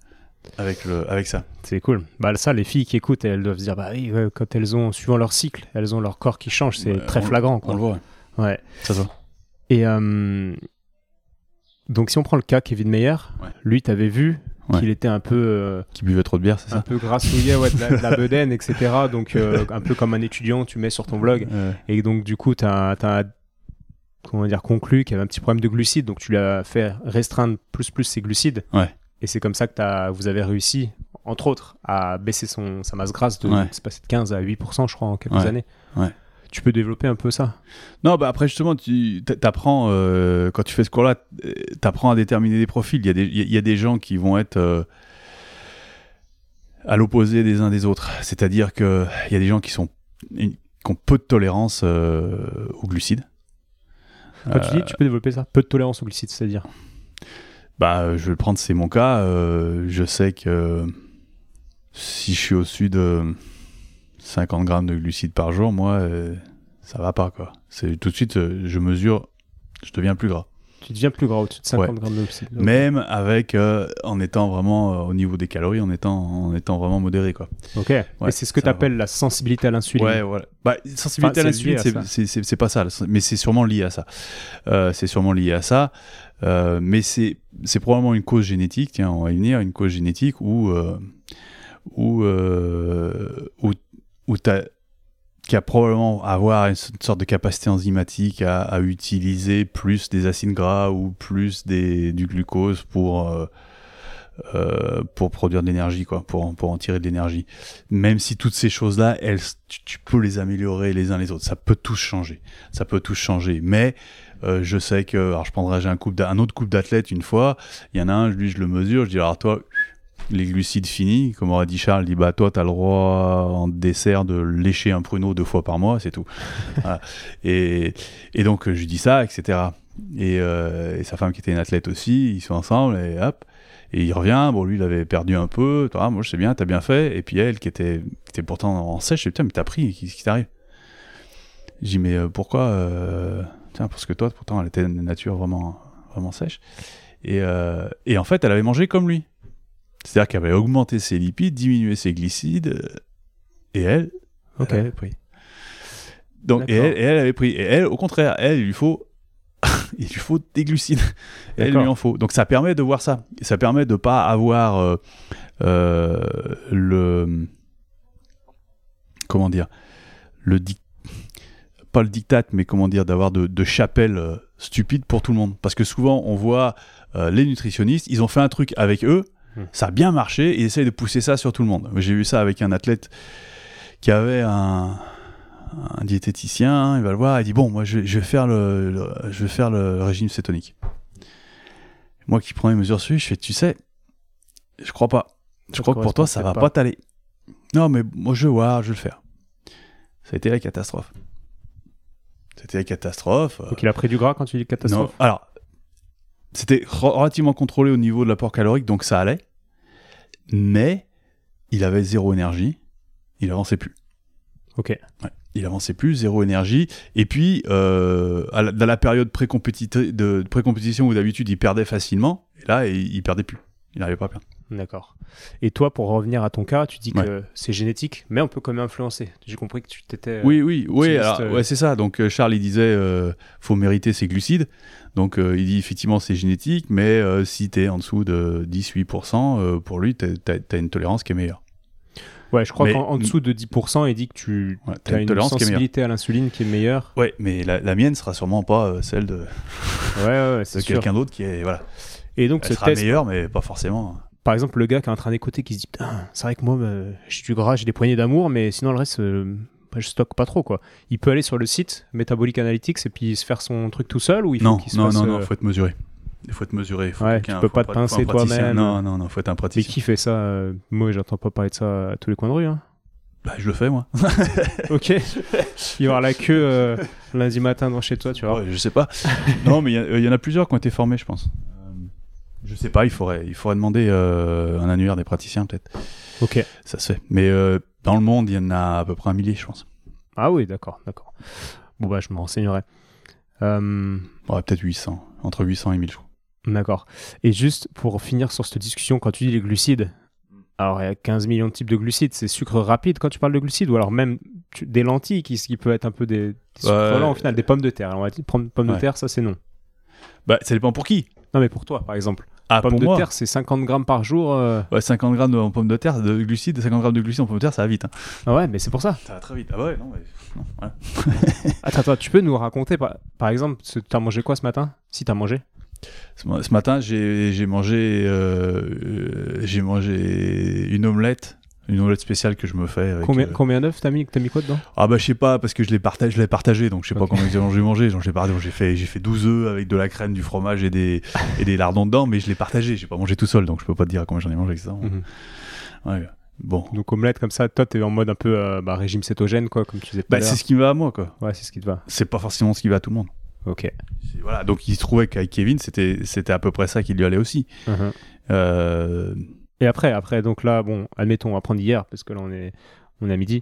avec, le, avec ça. c'est cool. Bah, ça, les filles qui écoutent, elles doivent se dire, bah oui, quand elles ont, suivant leur cycle, elles ont leur corps qui change, c'est très on- flagrant. On Quoi. le voit, Ouais. ça voit. Et euh, donc, si on prend le cas Kevin Meyer, Ouais. lui, t'avais vu Ouais. qu'il était un peu. euh, Qui buvait trop de bière, c'est un ça peu grassouillet ouais, de, la, de la bedaine, etc. Donc, euh, un peu comme un étudiant, tu mets sur ton blog. Ouais. Et donc, du coup, tu as, comment dire, conclu qu'il y avait un petit problème de glucides. Donc, tu lui as fait restreindre plus plus ses glucides. Ouais. Et c'est comme ça que t'as- vous avez réussi, entre autres, à baisser son, sa masse grasse de, Ouais. c'est passé de 15 à 8%, je crois, en quelques Ouais. années. Ouais. Tu peux développer un peu ça? Non, bah après justement, tu apprends quand tu fais ce cours-là, tu apprends à déterminer des profils. Il y a des, il y a des gens qui vont être euh, à l'opposé des uns des autres. C'est-à-dire que il y a des gens qui sont qui ont peu de tolérance euh, aux glucides. Quand tu dis, tu peux développer ça Peu de tolérance aux glucides, c'est-à-dire? Bah, euh, je vais le prendre, c'est mon cas. euh, je sais que si je suis au-dessus de 50 grammes de glucides par jour, moi, euh, ça va pas, quoi. C'est tout de suite, euh, je mesure, je deviens plus gras. Tu deviens plus gras au-dessus de 50 Ouais. grammes de glucides. Même avec, euh, en étant vraiment euh, au niveau des calories, en étant, en étant vraiment modéré, quoi. Ok. Et c'est ce que tu appelles la sensibilité à l'insuline. Ouais, voilà. Bah, sensibilité Enfin, à l'insuline, c'est- pas ça, mais c'est sûrement lié à ça. C'est sûrement lié à ça. Mais c'est c'est probablement une cause génétique, tiens, on va y venir, une cause génétique où, où, où, où t'as qui a probablement à avoir une sorte de capacité enzymatique à, à utiliser plus des acides gras ou plus des, du glucose pour, euh, euh, pour produire de l'énergie, quoi, pour, pour en tirer de l'énergie. Même si toutes ces choses-là, elles, tu, peux les améliorer les uns les autres. Ça peut tous changer. Ça peut tous changer. Mais euh, je sais que, alors je prendrai un, couple un autre couple d'athlètes une fois. Il y en a un, lui, je le mesure. Je dis, alors toi, les glucides finis, comme aurait dit Charles, il dit, bah toi, t'as le droit en dessert de lécher un pruneau deux fois par mois, c'est tout. Voilà. et, et donc, je lui dis ça, etc. Et, euh, et sa femme qui était une athlète aussi, ils sont ensemble et hop. Et il revient, bon lui il avait perdu un peu, toi, moi je sais bien, t'as bien fait. Et puis elle qui était, qui était pourtant en sèche, je dis putain mais t'as pris, qu'est-ce qui t'arrive? Je dis mais euh, pourquoi euh, Tiens parce que toi pourtant elle était de nature vraiment, vraiment sèche. Et, et en fait elle avait mangé comme lui. C'est-à-dire qu'elle avait augmenté ses lipides, diminué ses glycides, euh, et elle, Ok. elle avait pris. Donc, et elle, et elle avait pris. Et elle, au contraire, elle, il lui faut, il lui faut des glucides. Elle, lui en faut. Donc, ça permet de voir ça. Et ça permet de pas avoir euh, euh, le. Comment dire Le pas le diktat, mais comment dire, d'avoir de, de chapelles euh, stupides pour tout le monde. Parce que souvent, on voit euh, les nutritionnistes, ils ont fait un truc avec eux, Ça a bien marché, et ils essayent de pousser ça sur tout le monde. J'ai vu ça avec un athlète qui avait un, un diététicien, il va le voir, il dit bon, moi je, vais- je vais faire le, le- je vais faire le régime cétonique. Moi qui prends les mesures suivies, je fais, tu sais, je crois pas. Je Ça crois que pour toi, ça va pas pas. t'aller. Non, mais moi je vais voir, je vais le faire. Ça a été la catastrophe. C'était la catastrophe. euh, Donc il a pris du gras quand tu dis catastrophe? non, alors, c'était re- relativement contrôlé au niveau de l'apport calorique, donc ça allait. Mais il avait zéro énergie, il avançait plus. Ok. Ouais, il avançait plus, zéro énergie. Et puis, euh, à la- dans la période pré-compétiti- de pré-compétition où d'habitude il perdait facilement, et là il, il perdait plus. Il n'arrivait pas à perdre. D'accord. Et toi, pour revenir à ton cas, tu dis Ouais. que c'est génétique, mais on peut quand même influencer. J'ai compris que tu t'étais. Oui, oui, oui. alors, euh. ouais, c'est ça. Donc euh, Charles il disait, euh, faut mériter ses glucides. Donc euh, il dit effectivement c'est génétique, mais euh, si t'es en dessous de 10-8%, euh, pour lui t'as as, une tolérance qui est meilleure. Ouais, je crois qu'en en dessous de 10%, il dit que tu Ouais, as une tolérance qui est meilleure. sensibilité à l'insuline qui est meilleure. Ouais, mais la, la mienne sera sûrement pas celle de, Ouais, ouais, quelqu'un d'autre qui est voilà. Et donc Elle ce sera test, meilleure, mais pas forcément. par exemple, le gars qui est en train d'écouter, qui se dit Putain, c'est vrai que moi, bah, j'ai du gras, j'ai des poignées d'amour, mais sinon le reste, bah, je stocke pas trop. quoi. Il peut aller sur le site Metabolic Analytics et puis se faire son truc tout seul ou il faut Non, qu'il se non, fasse, non, euh, non, faut être mesuré. Il faut être mesuré. Faut Ouais, tu peux pas te pincer toi-même. Non, non, non, faut être un Mais praticien. qui fait ça euh, Moi, j'entends pas parler de ça à tous les coins de rue. Hein. Bah, je le fais moi. Ok. Il y aura la queue euh, lundi matin devant chez toi, tu vois. Ouais, je sais pas. non, mais il y, en a plusieurs qui ont été formés, je pense. Euh, Je sais pas, il faudrait, il faudrait demander euh, un annuaire des praticiens, peut-être. Ok. Ça se fait. Mais euh, dans le monde, il y en a à peu près un millier, je pense. Ah oui, d'accord, d'accord. Bon, bah, je me renseignerai. Euh, Ouais, peut-être 800. Entre 800 et 1000, je crois. D'accord. Et juste pour finir sur cette discussion, quand tu dis les glucides, alors il y a 15 millions de types de glucides, c'est sucre rapide quand tu parles de glucides, ou alors même tu- des lentilles qui, qui peut être un peu des, des sucres lents au final, des pommes de terre. Alors, on va dire pommes, pommes de terre, ça c'est non. Bah, ça dépend pour qui. Non, mais pour toi, par exemple. Ah, pommes pour de moi, terre, c'est 50 grammes par jour. euh, ouais, 50 grammes en pommes de terre, de glucides, 50 grammes de glucides en pommes de terre, ça va vite. hein. Ah ouais, mais c'est pour ça. Ça va très vite. Ah ouais, non, mais... non, voilà. Attends, attends, tu peux nous raconter, par, par exemple, tu as mangé quoi ce matin Si tu as mangé? Ce ma- ce matin, j'ai j'ai mangé, euh, euh, j'ai mangé une omelette, une omelette spéciale que je me fais. avec, Combien, euh, combien d'œufs t'as mis, t'as mis quoi dedans? Ah bah je sais pas parce que je l'ai partagé, je l'ai partagé donc je sais pas combien exactement j'ai mangé. J'ai fait j'ai fait 12 œufs avec de la crème, du fromage et des et des lardons dedans, mais je l'ai partagé. J'ai pas mangé tout seul donc je peux pas te dire combien j'en ai mangé avec ça. Ouais. Bon. Donc omelette comme ça, toi t'es en mode un peu euh, bah, régime cétogène, quoi, comme tu disais Bah c'est ce qui me va à moi quoi. Ouais, c'est ce qui te va. C'est pas forcément ce qui va à tout le monde. Ok. Voilà donc il se trouvait qu'avec Kevin c'était c'était à peu près ça qui lui allait aussi. Mhm. Euh, Et après, après, donc là, bon, admettons, on va prendre hier, parce que là on est, on est à midi.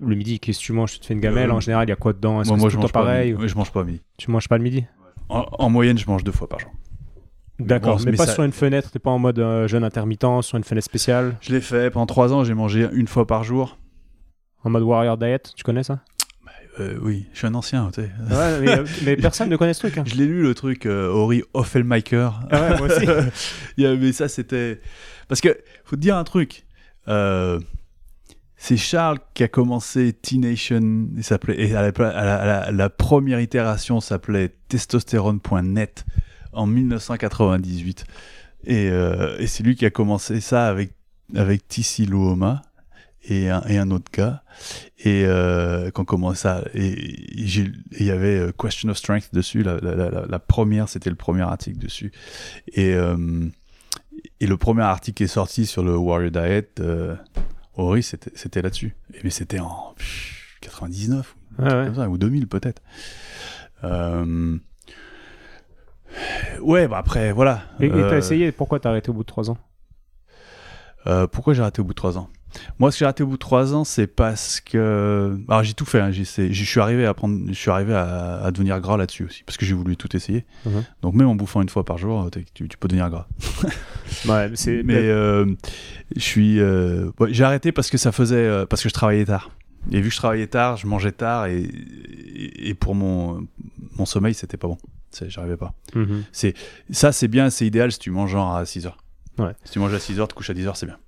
Le midi, qu'est-ce que tu manges? Tu te fais une gamelle, Euh, en général, il y a quoi dedans? Est-ce que moi c'est je tout mange pareil. Ouais, je mange pas à midi. Tu manges pas le midi? En, en moyenne je mange deux fois par jour. D'accord, bon, mais, mais pas ça- sur une fenêtre, t'es pas en mode euh, jeûne intermittent, sur une fenêtre spéciale, Je l'ai fait pendant trois ans. J'ai mangé une fois par jour. en mode warrior diet, tu connais ça? Euh, oui, je suis un ancien. Tu sais. Ouais, mais, euh, mais personne ne connaît ce truc. hein. Je l'ai lu le truc euh, Ori Offelmaker. Ah ouais, moi aussi. Avait ça, c'était. Parce que, faut te dire un truc. euh, c'est Charles qui a commencé T-Nation. S'appelait. Et à la, à la- à la- la première itération s'appelait testostérone.net en 1998. Et, et c'est lui qui a commencé ça avec, avec Tissi Luoma et un, et un autre gars. Et euh, quand commence ça, et il y avait euh, Question of Strength dessus. La, la- la- la première, c'était le premier article dessus. Et, euh, et le premier article qui est sorti sur le Warrior Diet, euh, Ori, c'était là-dessus. Mais c'était en pff, 99 Ouais, ouais. comme ça, ou 2000 peut-être. Euh, Ouais, bah après, voilà. Et t'as Euh, essayé, pourquoi t'as arrêté au bout de 3 ans? Pourquoi j'ai arrêté au bout de 3 ans? Moi, ce que j'ai arrêté au bout de 3 ans, c'est parce que. Alors, j'ai tout fait. hein, Je suis arrivé à prendre, je suis arrivé à, à devenir gras là-dessus aussi, parce que j'ai voulu tout essayer. Mhm. Donc, même en bouffant une fois par jour, tu, tu peux devenir gras. Ouais, mais c'est. Mais euh, je suis. euh, ouais, j'ai arrêté parce que ça faisait. euh, parce que je travaillais tard. Et vu que je travaillais tard, je mangeais tard et, et, et pour mon, mon sommeil, c'était pas bon. C'est- J'arrivais pas. Mhm. Ça, c'est bien, c'est idéal si tu manges genre à 6 heures. Ouais. Si tu manges à 6 heures, tu couches à 10 heures, c'est bien.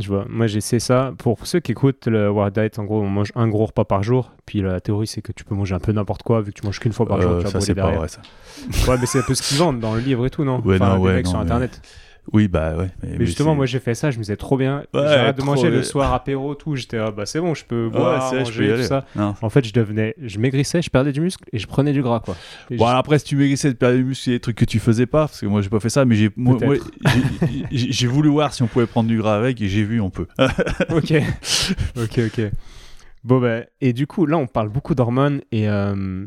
Je vois. Moi, j'essaie ça. Pour ceux qui écoutent le War Diet, en gros, on mange un gros repas par jour. Puis la théorie, c'est que tu peux manger un peu n'importe quoi, vu que tu manges qu'une fois par jour. Euh, tu vas ça, c'est pas vrai, ça. Ouais, mais c'est un peu ce qu'ils vendent dans le livre et tout, non Ouais, Enfin, non, ouais, mecs sur non, mais- Internet. Oui, bah ouais. Mais, justement, moi, j'ai fait ça. Je me disais trop bien. Ouais, J'arrête de manger le soir apéro, tout. J'étais, ah, bah c'est bon, je peux Ouais, boire, c'est vrai, je peux manger, tout ça. Non. En fait, je devenais, je maigrissais, je perdais du muscle et je prenais du gras, quoi. Et Bon, je- après, si tu maigrissais de perdre du muscle, c'est des trucs que tu faisais pas, parce que moi, j'ai pas fait ça, mais j'ai voulu voir si on pouvait prendre du gras avec, et j'ai vu, on peut. ok, ok, ok. Bon, bah, et du coup, là, on parle beaucoup d'hormones et euh,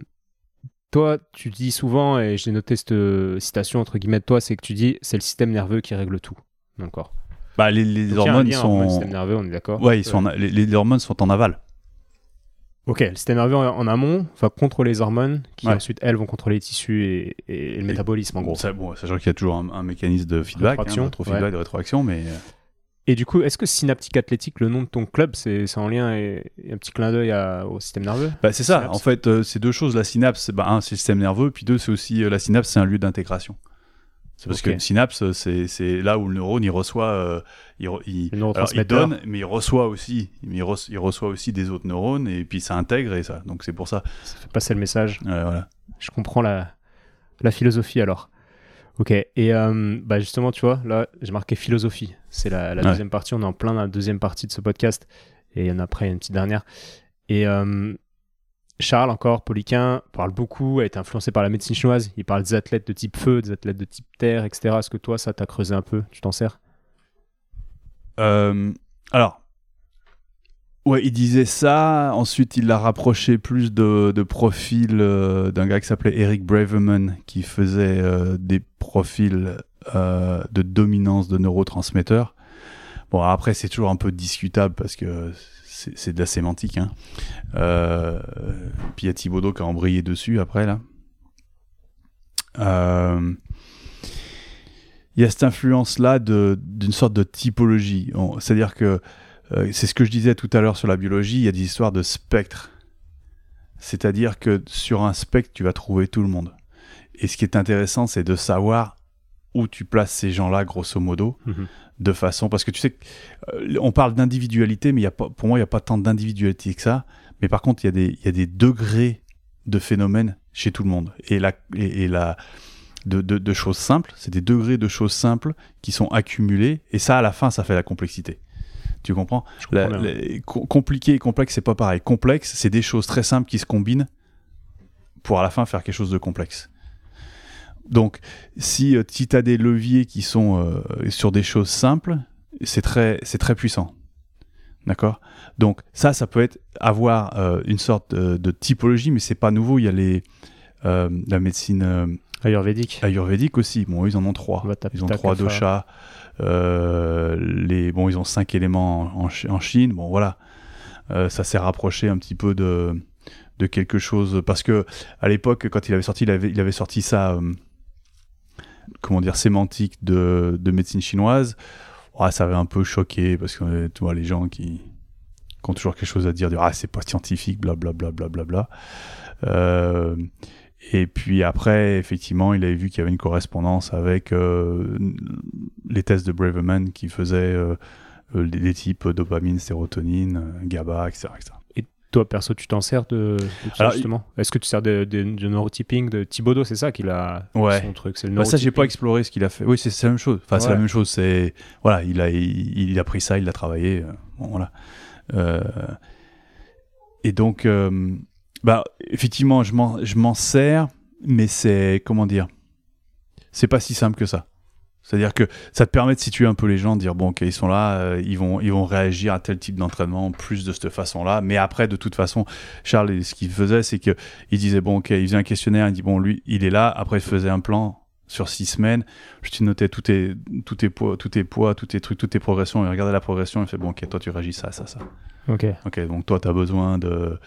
toi, tu dis souvent, et j'ai noté cette euh, citation entre guillemets de toi, c'est que tu dis c'est le système nerveux qui règle tout dans le corps. Bah, les, Donc, hormones lien entre le sont. système nerveux, on est d'accord Ouais, ils sont en- les, les hormones sont en aval. Ok, le système nerveux en, en amont va contrôler les hormones qui Ouais. ensuite, elles, vont contrôler les tissus et, et le métabolisme en gros. Ça, bon, sachant qu'il y a toujours un, un mécanisme de feedback, Rétroaction, hein, de ouais. de rétroaction, mais. Et du coup, est-ce que Synaptique Athlétique, le nom de ton club, c'est en lien et, et un petit clin d'œil au système nerveux? Bah, c'est ça, Synapse. en fait, euh, c'est deux choses. La synapse, bah, un, c'est le système nerveux, puis deux, c'est aussi euh, la synapse, c'est un lieu d'intégration. C'est parce Ok. que une synapse, c'est là où le neurone, il reçoit. euh, il, alors, il donne, mais il reçoit aussi. Mais il, re- il reçoit aussi des autres neurones, et puis ça intègre, et ça. Donc c'est pour ça. Ça fait passer le message. Ouais, voilà. Je comprends la, la philosophie alors. Ok, et bah justement, tu vois, là, j'ai marqué philosophie. C'est la, la Ouais. deuxième partie. On est en plein dans la deuxième partie de ce podcast. Et il y en a après une petite dernière. Et euh, Charles, encore, Poliquin, parle beaucoup, a été influencé par la médecine chinoise. Il parle des athlètes de type feu, des athlètes de type terre, etc. Est-ce que toi, ça t'a creusé un peu? Tu t'en sers? Euh, alors. Ouais, il disait ça. Ensuite, il l'a rapproché plus de, de profils euh, d'un gars qui s'appelait Eric Braverman, qui faisait euh, des profils de dominance de neurotransmetteurs. Bon, après, c'est toujours un peu discutable parce que c'est de la sémantique. Hein. Euh, puis il y a Thibaudot qui a embrayé dessus après, là. Euh, il y a cette influence-là d'une sorte de typologie. C'est-à-dire que euh, c'est ce que je disais tout à l'heure sur la biologie, il y a des histoires de spectre. C'est-à-dire que sur un spectre, tu vas trouver tout le monde. Et ce qui est intéressant, c'est de savoir où tu places ces gens-là, grosso modo, Mhm. de façon. Parce que tu sais, euh, on parle d'individualité, mais il y a pas, pour moi, il n'y a pas tant d'individualité que ça. Mais par contre, il y, a des- il y a des degrés de phénomènes chez tout le monde. Et la, et, et la, de, de- de choses simples, c'est des degrés de choses simples qui sont accumulés. Et ça, à la fin, ça fait la complexité. Tu comprends? Je La- comprends bien. la- co- compliqué et complexe, c'est pas pareil. Complexe, c'est des choses très simples qui se combinent pour à la fin faire quelque chose de complexe. Donc, si, euh, tu as des leviers qui sont euh, sur des choses simples, c'est très, c'est très puissant. D'accord? Donc, ça, ça peut être avoir euh, une sorte de typologie, mais c'est pas nouveau. Il y a les, la médecine Ayurvédique. ayurvédique aussi. Bon, ils en ont trois. Ils ont trois doshas. Les, bon, ils ont cinq éléments en, en Chi- en Chine. Bon, voilà. Ça s'est rapproché un petit peu de, de quelque chose. Parce que à l'époque, quand il avait sorti, il avait, il avait sorti ça, comment dire, sémantique de, de médecine chinoise. Ouais, ça avait un peu choqué parce que tu les gens qui, ont toujours quelque chose à dire, ah, c'est pas scientifique, blablabla. Bla. Euh, et puis après, effectivement, il avait vu qu'il y avait une correspondance avec euh, les tests de Braverman qui faisaient euh, euh, les, les types dopamine, sérotonine, GABA, etc. Toi, perso, tu t'en sers de, de Alors, justement? Est-ce que tu sers de, de, de neurotyping de Thibaudot? C'est ça qu'il a Ouais. son truc, c'est le Bah, ça, j'ai pas exploré ce qu'il a fait. Oui, c'est la même chose. Enfin, c'est la même chose. C'est voilà, il a il, il a pris ça, il l'a travaillé. euh, bon, voilà. Euh, et donc, euh, bah, effectivement, je m'en je m'en sers, mais c'est comment dire? C'est pas si simple que ça. C'est-à-dire que ça te permet de situer un peu les gens, de dire bon, ok, ils sont là, euh, ils vont ils vont réagir à tel type d'entraînement plus de cette façon-là. Mais après, de toute façon, Charles, ce qu'il faisait, c'est que il disait bon, ok, il faisait un questionnaire, il dit bon, lui, il est là. Après, il faisait un plan sur six semaines. Je te notais tous tes, tous tes poids, tous tes poids, tous tes trucs, toutes tes progressions. Il regardait la progression, il fait bon, ok, toi, tu réagis ça, ça, ça. Ok. Ok, donc toi, tu as besoin de,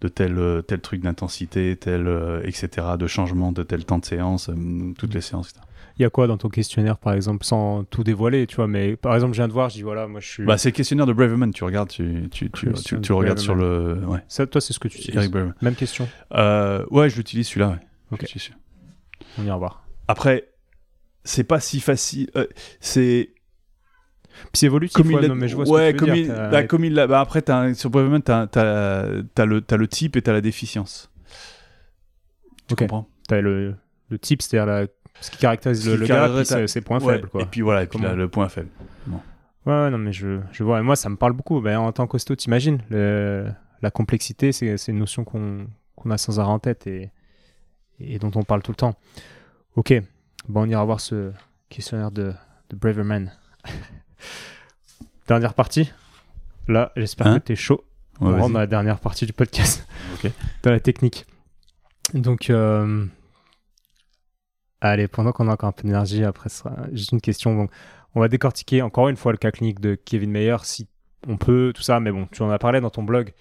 de tel, tel truc d'intensité, tel, euh, etc., de changement de tel temps de séance, euh, toutes les séances, etc. Il y a quoi dans ton questionnaire, par exemple, sans tout dévoiler, tu vois Mais par exemple, je viens de voir, je dis voilà, moi je suis. Bah, c'est le questionnaire de Braverman, tu regardes, tu, tu, tu, tu, Christian tu regardes sur le. Ouais, ça, toi, c'est ce que tu utilises. Même question. Euh, ouais, je l'utilise celui-là, ouais. Ok. On ira voir. Après, c'est pas si facile. euh, c'est Puis c'est évolutif, Comme il ouais, l'a- non, mais je vois ce ouais, que tu veux comme dire. il- bah, comme il l'a- bah, après, un- sur Braverman, t'as t'as le, le type et t'as la déficience. Tu Ok. comprends? T'as le, le type, c'est-à-dire la- ce qui caractérise Ce le, qui le gars, caractérise ses, points Ouais, faibles. Quoi. Et puis voilà, et puis Comment là, le point faible. Ouais, ouais, non, mais je, je vois. Et moi, ça me parle beaucoup. Ben, en tant qu'hosto, t'imagines, le- la complexité, c'est une notion qu'on a sans arrêt en tête et, et dont on parle tout le temps. Ok, bon, on ira voir ce questionnaire de, de Braverman. dernière partie. Là, j'espère Hein que t'es chaud. Ouais, on rentre dans la dernière partie du podcast. Ok. Dans la technique. Donc, euh, allez, pendant qu'on a encore un peu d'énergie, après, ce sera juste une question. Bon, on va décortiquer encore une fois le cas clinique de Kevin Mayer, si on peut, tout ça. Mais bon, tu en as parlé dans ton blog.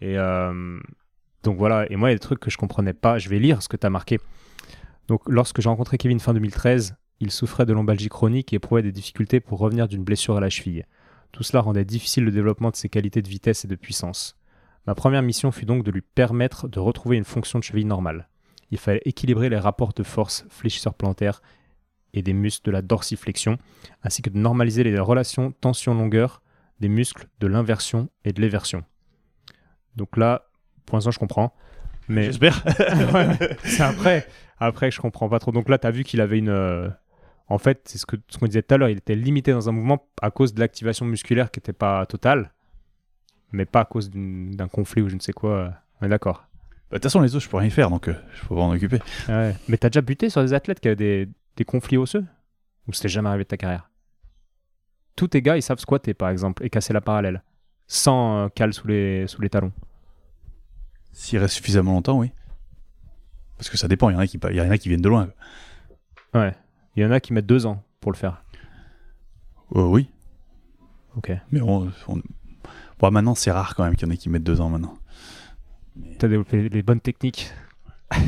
Et euh, donc voilà. Et moi, il y a des trucs que je comprenais pas. Je vais lire ce que tu as marqué. Donc, lorsque j'ai rencontré Kevin fin 2013, il souffrait de lombalgie chronique et éprouvait des difficultés pour revenir d'une blessure à la cheville. Tout cela rendait difficile le développement de ses qualités de vitesse et de puissance. Ma première mission fut donc de lui permettre de retrouver une fonction de cheville normale. Il fallait équilibrer les rapports de force fléchisseur plantaire et des muscles de la dorsiflexion, ainsi que de normaliser les relations tension-longueur des muscles de l'inversion et de l'éversion. Donc là, pour l'instant, je comprends. Mais J'espère. Ouais, c'est après, après que je comprends pas trop. Donc là, tu as vu qu'il avait une. euh, En fait, c'est ce que- ce qu'on disait tout à l'heure, il était limité dans un mouvement à cause de l'activation musculaire qui n'était pas totale, mais pas à cause d'un conflit ou je ne sais quoi. euh, On est d'accord. Bah, De toute façon, les os, je peux rien y faire, donc euh, je peux pas m'en occuper. Ouais. Mais t'as déjà buté sur des athlètes qui avaient des, des conflits osseux? Ou c'était jamais arrivé de ta carrière? Tous tes gars, ils savent squatter par exemple et casser la parallèle, sans euh, cale sous les, sous les talons. S'il reste suffisamment longtemps, oui. Parce que ça dépend, il y en a qui, il y en a qui viennent de loin. Ouais. Il y en a qui mettent deux ans pour le faire. Euh, oui, Ok. mais on, on- Bon, maintenant, c'est rare quand même qu'il y en ait qui mettent deux ans maintenant. T'as développé les bonnes techniques.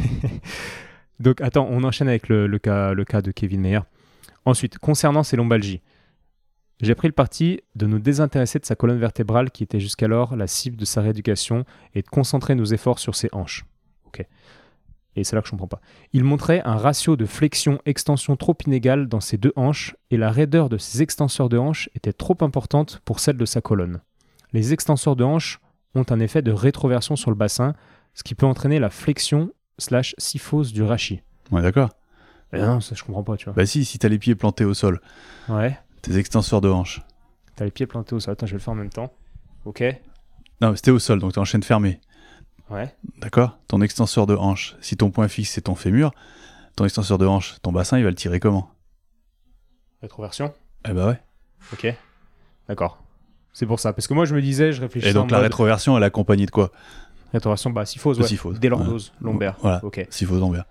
Donc, attends, on enchaîne avec le, cas, de Kevin Mayer. Ensuite, concernant ses lombalgies, j'ai pris le parti de nous désintéresser de sa colonne vertébrale qui était jusqu'alors la cible de sa rééducation et de concentrer nos efforts sur ses hanches. Ok. Et c'est là que je comprends pas. Il montrait un ratio de flexion-extension trop inégal dans ses deux hanches et la raideur de ses extenseurs de hanches était trop importante pour celle de sa colonne. Les extenseurs de hanches ont un effet de rétroversion sur le bassin, ce qui peut entraîner la flexion slash syphose du rachis. Ouais, d'accord. Mais non, ça je comprends pas, tu vois. Bah si, si t'as les pieds plantés au sol, Ouais. tes extenseurs de hanches. T'as les pieds plantés au sol. Attends, je vais le faire en même temps. Ok. Non, c'était au sol, donc t'es en chaîne fermée. Ouais. D'accord Ton extenseur de hanche, si ton point fixe c'est ton fémur, ton extenseur de hanche, ton bassin, il va le tirer comment? Rétroversion? Eh bah ouais. Ok. D'accord. C'est pour ça. Parce que moi je me disais, je réfléchissais Et donc en la mode rétroversion, elle est accompagnée de quoi? Rétroversion, bah syphose, ouais. syphose, Délordose, lombaire. Voilà. Ok. Syphose lombaire.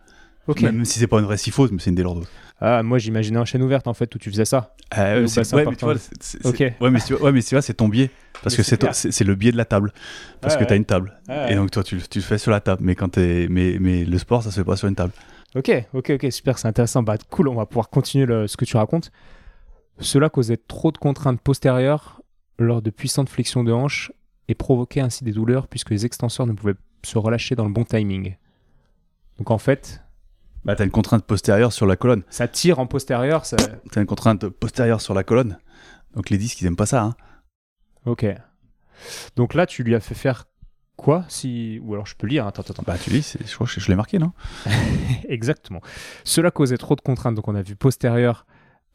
Ok. Même si c'est pas une vraie syphose, mais c'est une délordose. Ah, moi j'imaginais en chaîne ouverte en fait où tu faisais ça. Ouais, ouais, mais tu vois, c'est- c'est- Ok. c'est- ouais, mais tu vois, ouais, mais tu vois, c'est ton biais. Parce Mais que c'est le biais de la table. Parce Ouais, que ouais. t'as une table. Ouais, Et donc toi, tu, le- tu le fais sur la table. Mais, quand t'es- mais, mais le sport, ça se fait pas sur une table. Ok, ok, ok, super, c'est intéressant. Bah, cool, on va pouvoir continuer le- ce que tu racontes. Cela causait trop de contraintes postérieures lors de puissantes flexions de hanches et provoquait ainsi des douleurs puisque les extenseurs ne pouvaient se relâcher dans le bon timing. Donc en fait, Bah, t'as une contrainte postérieure sur la colonne. ça tire en postérieur. Ça... T'as une contrainte postérieure sur la colonne. Donc les disques, ils aiment pas ça. Hein. Ok. Donc là, tu lui as fait faire quoi si Ou alors je peux lire. hein, Attends, attends, attends. Bah tu c'est- je crois que je, je l'ai marqué, non? Exactement. Cela causait trop de contraintes, donc on a vu postérieure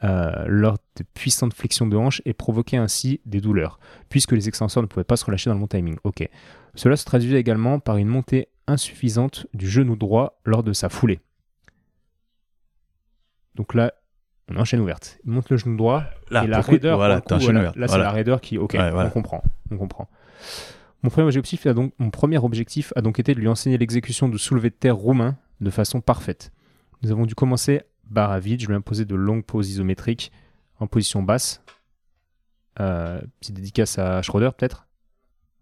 euh, lors de puissantes flexions de hanches et provoquait ainsi des douleurs, puisque les extenseurs ne pouvaient pas se relâcher dans le bon timing. Ok. Cela se traduisait également par une montée insuffisante du genou droit lors de sa foulée. Donc là, on est en chaîne ouverte. Il monte le genou droit Là, et la raideur. Voilà, coup, voilà, ouverte. Là, c'est Voilà. la raideur qui. Ok, Ouais, on comprend. On comprend. Mon premier, objectif a donc, mon premier objectif a donc été de lui enseigner l'exécution du soulevé de terre roumain de façon parfaite. Nous avons dû commencer barre à vide. Je lui ai imposé de longues pauses isométriques en position basse. Euh, petite dédicace à Schroeder, peut-être?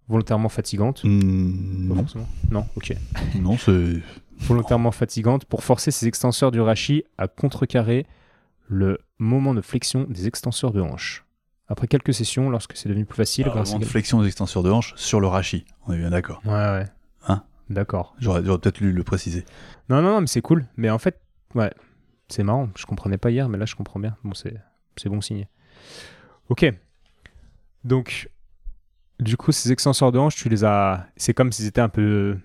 Volontairement fatigante. Pas non, forcément. Non, ok. non c'est. Volontairement fatigante pour forcer ses extenseurs du rachis à contrecarrer le moment de flexion des extenseurs de hanche. Après quelques sessions, lorsque c'est devenu plus facile, Alors, grâce à vraiment de flexion des extenseurs de hanche sur le rachis. On est bien d'accord. Ouais, ouais. Hein? D'accord. J'aurais j'aurais peut-être lu le préciser. Non, non, non, mais c'est cool. Mais en fait, ouais, c'est marrant. Je comprenais pas hier, mais là, je comprends bien. Bon, c'est, bon signe. Ok. Donc, du coup, ces extenseurs de hanche, tu les as. C'est comme s'ils étaient un peu.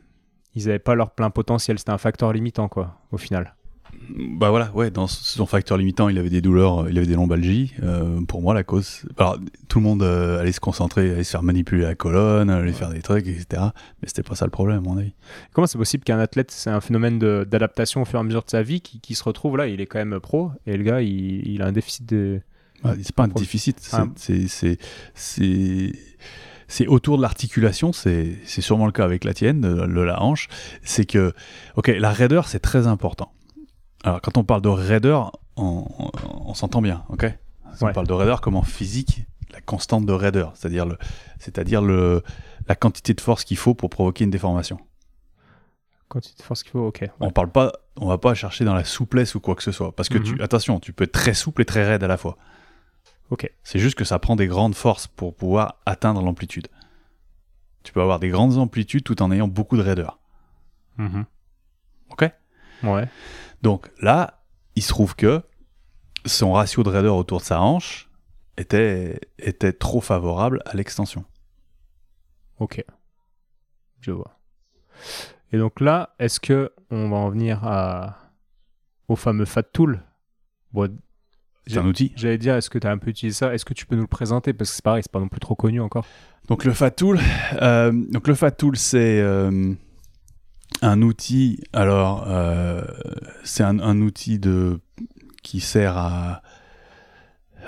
Ils n'avaient pas leur plein potentiel. C'était un facteur limitant, quoi, au final. Bah voilà, ouais, dans son facteur limitant, il avait des douleurs, il avait des lombalgies. Euh, pour moi, la cause. Alors, tout le monde euh, allait se concentrer, allait se faire manipuler la colonne, allait faire des trucs, etc. Mais c'était pas ça le problème, à mon avis. Comment c'est possible qu'un athlète, c'est un phénomène d'adaptation au fur et à mesure de sa vie, qui, qui se retrouve là, il est quand même pro, et le gars, il, il a un déficit de. Ah, c'est pas un déficit, c'est- Ah. c'est autour de l'articulation, c'est c'est sûrement le cas avec la tienne, de, de la hanche. C'est que, ok, la raideur c'est très important. Alors quand on parle de raideur, on, on- on s'entend bien, ok? Si Ouais. On parle de raideur comme en physique, la constante de raideur, c'est-à-dire le, c'est-à-dire le la quantité de force qu'il faut pour provoquer une déformation. Quand tu te forces ce qu'il faut, ok. On parle pas, on va pas chercher dans la souplesse ou quoi que ce soit, parce que Mhm. tu, attention, tu peux être très souple et très raide à la fois. Ok. C'est juste que ça prend des grandes forces pour pouvoir atteindre l'amplitude. Tu peux avoir des grandes amplitudes tout en ayant beaucoup de raideur. Mhm. Ok? Ouais. Donc là, il se trouve que son ratio de raideur autour de sa hanche était, était trop favorable à l'extension. Ok. Je vois. Et donc là, est-ce que on va en venir à... au fameux Fat Tool? Bon, C'est un outil. J'allais dire, est-ce que tu as un peu utilisé ça? Est-ce que tu peux nous le présenter? Parce que c'est pareil, c'est pas non plus trop connu encore. Donc le Fat Tool, euh, donc le Fat Tool, c'est euh, un outil. Alors, euh, c'est un, outil de qui sert à,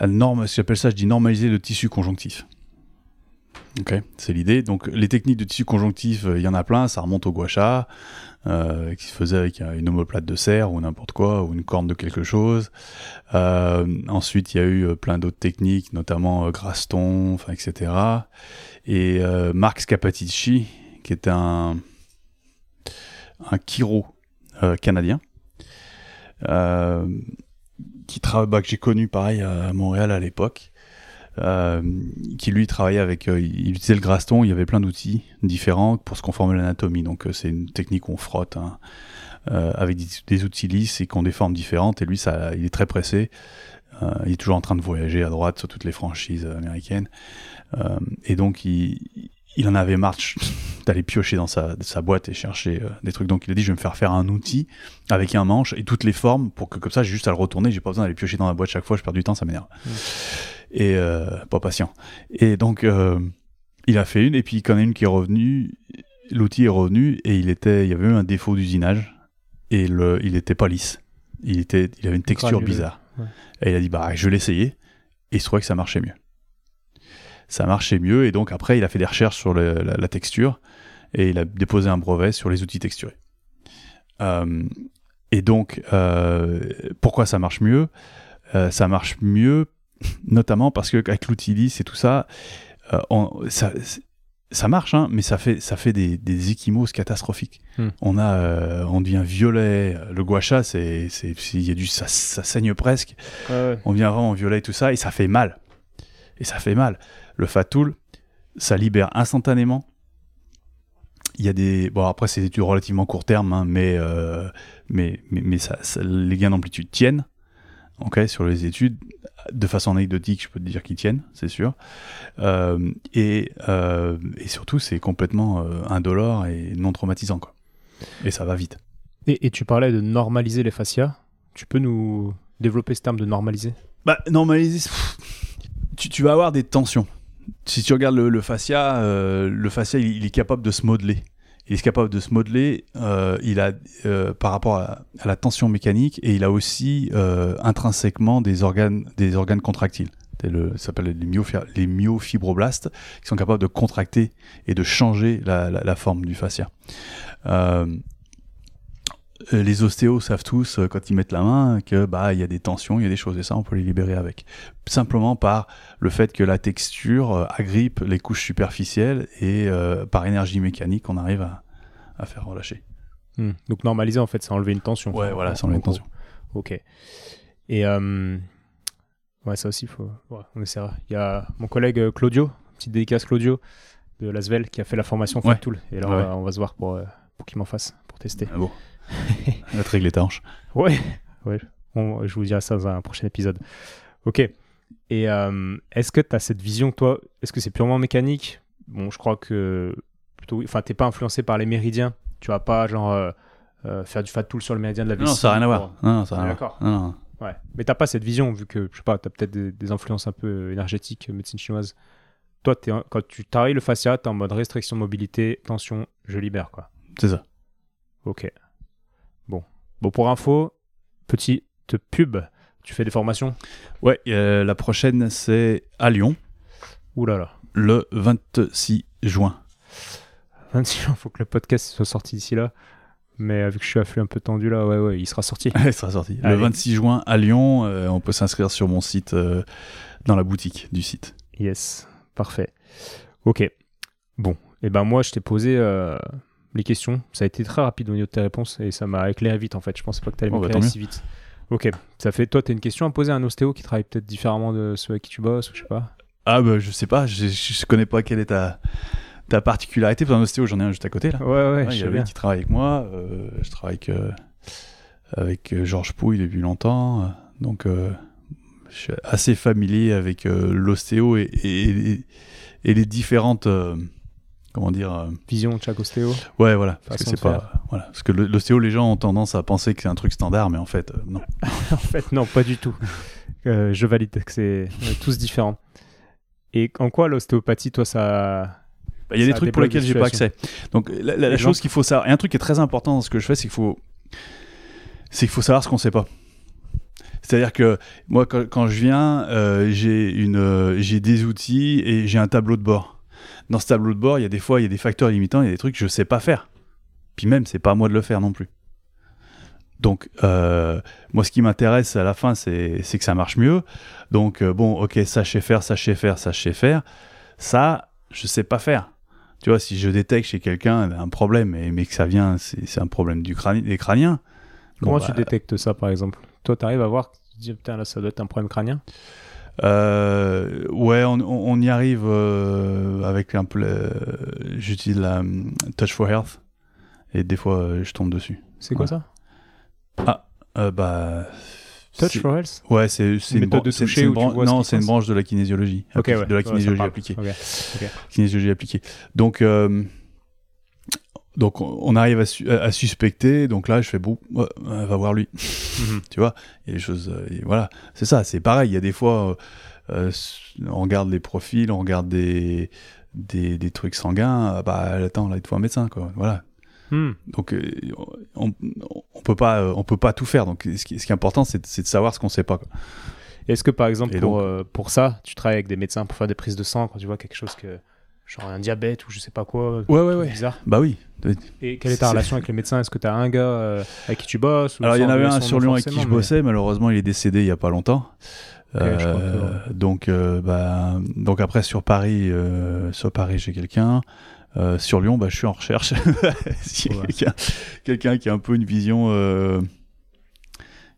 norme, ça, je dis normaliser le tissu conjonctif. Ok, c'est l'idée. Donc les techniques de tissu conjonctif, euh, il y en a plein. Ça remonte au gua sha, euh, qui se faisait avec une omoplate de serre ou n'importe quoi, ou une corne de quelque chose. Ensuite, il y a eu plein d'autres techniques, notamment Graston, etc. Et Marc Scapatici, qui est un, un chiro euh, canadien, euh, qui tra- bah, que j'ai connu pareil à Montréal à l'époque, euh, qui lui travaillait avec, il utilisait le Graston, il y avait plein d'outils différents pour se conformer à l'anatomie. Donc c'est une technique où on frotte hein, avec des, outils lisses et qui ont des différentes. Et lui, ça, il est très pressé. Il est toujours en train de voyager à droite sur toutes les franchises américaines. Et donc, il, il en avait marre d'aller piocher dans sa, sa boîte et chercher euh, des trucs. Donc, il a dit, je vais me faire faire un outil avec un manche et toutes les formes pour que comme ça, j'ai juste à le retourner. J'ai pas besoin d'aller piocher dans la boîte chaque fois. Je perds du temps, ça m'énerve. Et euh, pas patient. Et donc, euh, il a fait une et puis il y en a une qui est revenue. L'outil est revenu et il était, il y avait eu un défaut d'usinage et le, il était pas lisse. Il était, il avait une texture bizarre. Ouais. Et il a dit, bah, je vais l'essayer. Et il se trouvait que ça marchait mieux. Ça marchait mieux. Et donc, après, il a fait des recherches sur le- la, la texture. Et il a déposé un brevet sur les outils texturés. Euh, et donc, euh, pourquoi ça marche mieux? Euh, Ça marche mieux, notamment parce qu'avec l'outil lisse et tout ça, on- ça, ça marche, hein, mais ça fait, ça fait des, des échymoses catastrophiques. Hmm. On a, euh, on devient violet. Le gua sha, c'est, c'est, y a du, ça, ça saigne presque. On devient vraiment violet et tout ça, et ça fait mal. Et ça fait mal. Le fat tool, ça libère instantanément. Il y a des, bon après c'est des études relativement court terme, hein, mais, euh, mais, mais, mais ça, ça- les gains d'amplitude tiennent. Sur les études, de façon anecdotique, je peux te dire qu'ils tiennent, c'est sûr. Euh, et, euh, et surtout, c'est complètement euh, indolore et non traumatisant, quoi. Et ça va vite. Et, et tu parlais de normaliser les fascias. Tu peux nous développer ce terme de normaliser? Bah, normaliser, tu vas avoir des tensions. Si tu regardes le, fascia, euh, le fascia, il, il est capable de se modeler. Il est capable de se modeler euh, il a, euh, par rapport à, la tension mécanique et il a aussi euh, intrinsèquement des organes, des organes contractiles. Ça s'appelle les, les myofibroblastes qui sont capables de contracter et de changer la forme du fascia. Euh, les ostéos savent tous, euh, quand ils mettent la main, que bah il y a des tensions, il y a des choses, et ça, on peut les libérer avec. Simplement par le fait que la texture euh, agrippe les couches superficielles et euh, par énergie mécanique, on arrive à, à faire relâcher. Hmm. Donc normaliser, en fait, c'est enlever une tension. Ouais, voilà, c'est enlever en une tension. Ok. Et euh, ouais, ça aussi, faut... ouais, on essaiera. Il y a mon collègue Claudio, petite dédicace Claudio de Lasvel, qui a fait la formation Ouais. Fat Tool. Et là, on, Ouais. va, on va se voir pour, euh, pour qu'il m'en fasse, pour tester. Ah bon. Régler ta hanche. Ouais, ouais. On- je vous dirai ça dans un prochain épisode. Ok. Et euh, est-ce que tu as cette vision, toi Est-ce que c'est purement mécanique? Bon, je crois que plutôt. Enfin, t'es pas influencé par les méridiens. Tu vas pas, genre, euh, euh, faire du fat tool sur le méridien de la Non, vessie. ça n'a rien à voir. Non, non, ça n'a rien à d'accord. voir. Non, non. Ouais. Mais t'as pas cette vision, vu que, je sais pas, t'as peut-être des, des influences un peu énergétiques, médecine chinoise. Toi, t'es un- quand tu tarilles le fascia, t'es en mode restriction de mobilité, tension, je libère, quoi. C'est ça. Ok. Bon. Pour info, petite pub. Tu fais des formations? Ouais, euh, la prochaine, c'est à Lyon, Ouh là là. le 26 juin. 26 il faut que le podcast soit sorti d'ici là. Mais euh, vu que je suis à flux un peu tendu là, ouais, ouais, il sera sorti. Il sera sorti. Le Allez. 26 juin à Lyon, euh, on peut s'inscrire sur mon site, euh, dans la boutique du site. Yes, parfait. Ok. Bon, et ben moi je t'ai posé les questions. Ça a été très rapide au niveau de tes réponses et ça m'a éclairé vite en fait. Je pensais pas que tu allais Oh, bah, m'éclairer si vite. Ok, ça fait toi, tu as une question à poser à un ostéo qui travaille peut-être différemment de ceux avec qui tu bosses, ou je sais pas? Ah bah je sais pas, je, je connais pas quelle est ta, ta particularité. Pour un ostéo, j'en ai un juste à côté là. Ouais, ouais, Ouais, je il y avait qui travaille avec moi. euh, je travaille avec, euh, avec Georges Pouille depuis longtemps. donc euh, je suis assez familier avec l'ostéo et, et, et- et les différentes... euh, comment dire euh, Vision de chaque ostéo. Ouais, voilà. Parce que c'est pas... Voilà, parce que le- l'ostéo, les gens ont tendance à penser que c'est un truc standard, mais en fait, euh, non. en fait, non, pas du tout. Euh, je valide que c'est euh, tous différents. Et en quoi l'ostéopathie, toi, ça. Bah, Il y a des trucs pour lesquels j'ai pas accès. Donc la, la- la Exemple chose qu'il faut savoir, et un truc qui est très important dans ce que je fais, c'est qu'il faut, c'est qu'il faut savoir ce qu'on sait pas. C'est-à-dire que moi, quand, quand je viens, euh, j'ai une, euh, j'ai des outils et j'ai un tableau de bord. Dans ce tableau de bord, il y a des fois, il y a des facteurs limitants, il y a des trucs que je sais pas faire. Puis même, c'est pas à moi de le faire non plus. Donc, euh, moi, ce qui m'intéresse à la fin, c'est que ça marche mieux. Donc, euh, bon, ok, ça je sais faire, ça je sais faire, ça je sais faire. Ça, je sais pas faire. Tu vois, si je détecte chez quelqu'un un problème, et, mais que ça vient, c'est un problème du crâni- des crâniens. Comment Bon, tu bah, détectes ça, par exemple? Toi, tu arrives à voir, tu te dis, putain, là, ça doit être un problème crânien? Euh, ouais, on, y arrive euh, avec un peu. euh, J'utilise la hum, Touch for Health et des fois euh, je tombe dessus. C'est quoi Ouais. ça? Euh, bah. Touch for Health? Ouais, c'est Une méthode de toucher une ce Non, c'est une branche de la kinésiologie. Ok, appli- ouais. De la kinésiologie appliquée. Ok. Kinésiologie appliquée. Donc, donc on arrive à, su- à- à suspecter. Donc là, je fais bon, ouais, euh, va voir lui. Mhm. tu vois il y a des choses euh, et voilà c'est ça c'est pareil il y a des fois euh, on regarde les profils on regarde des des, des trucs sanguins ah bah attends là il te faut un médecin quoi voilà Hmm. donc on, on peut pas on peut pas tout faire donc ce qui, ce qui est important c'est de- savoir ce qu'on sait pas quoi. Est-ce que, par exemple, pour, donc- euh, pour ça, tu travailles avec des médecins pour faire des prises de sang quand tu vois quelque chose que. Genre un diabète ou je sais pas quoi. ouais ouais truc bizarre. bah oui Et quelle est ta relation avec les médecins? Est-ce que tu as un gars euh, avec qui tu bosses ou alors il y en avait un sur Lyon avec qui je mais- bossais malheureusement il est décédé il y a pas longtemps Ok, je crois Euh, donc, euh, bah, donc après sur Paris, euh, sur Paris j'ai quelqu'un. Euh, sur Lyon, bah, je suis en recherche. S'il y a Ouais. quelqu'un, quelqu'un qui a un peu une vision euh,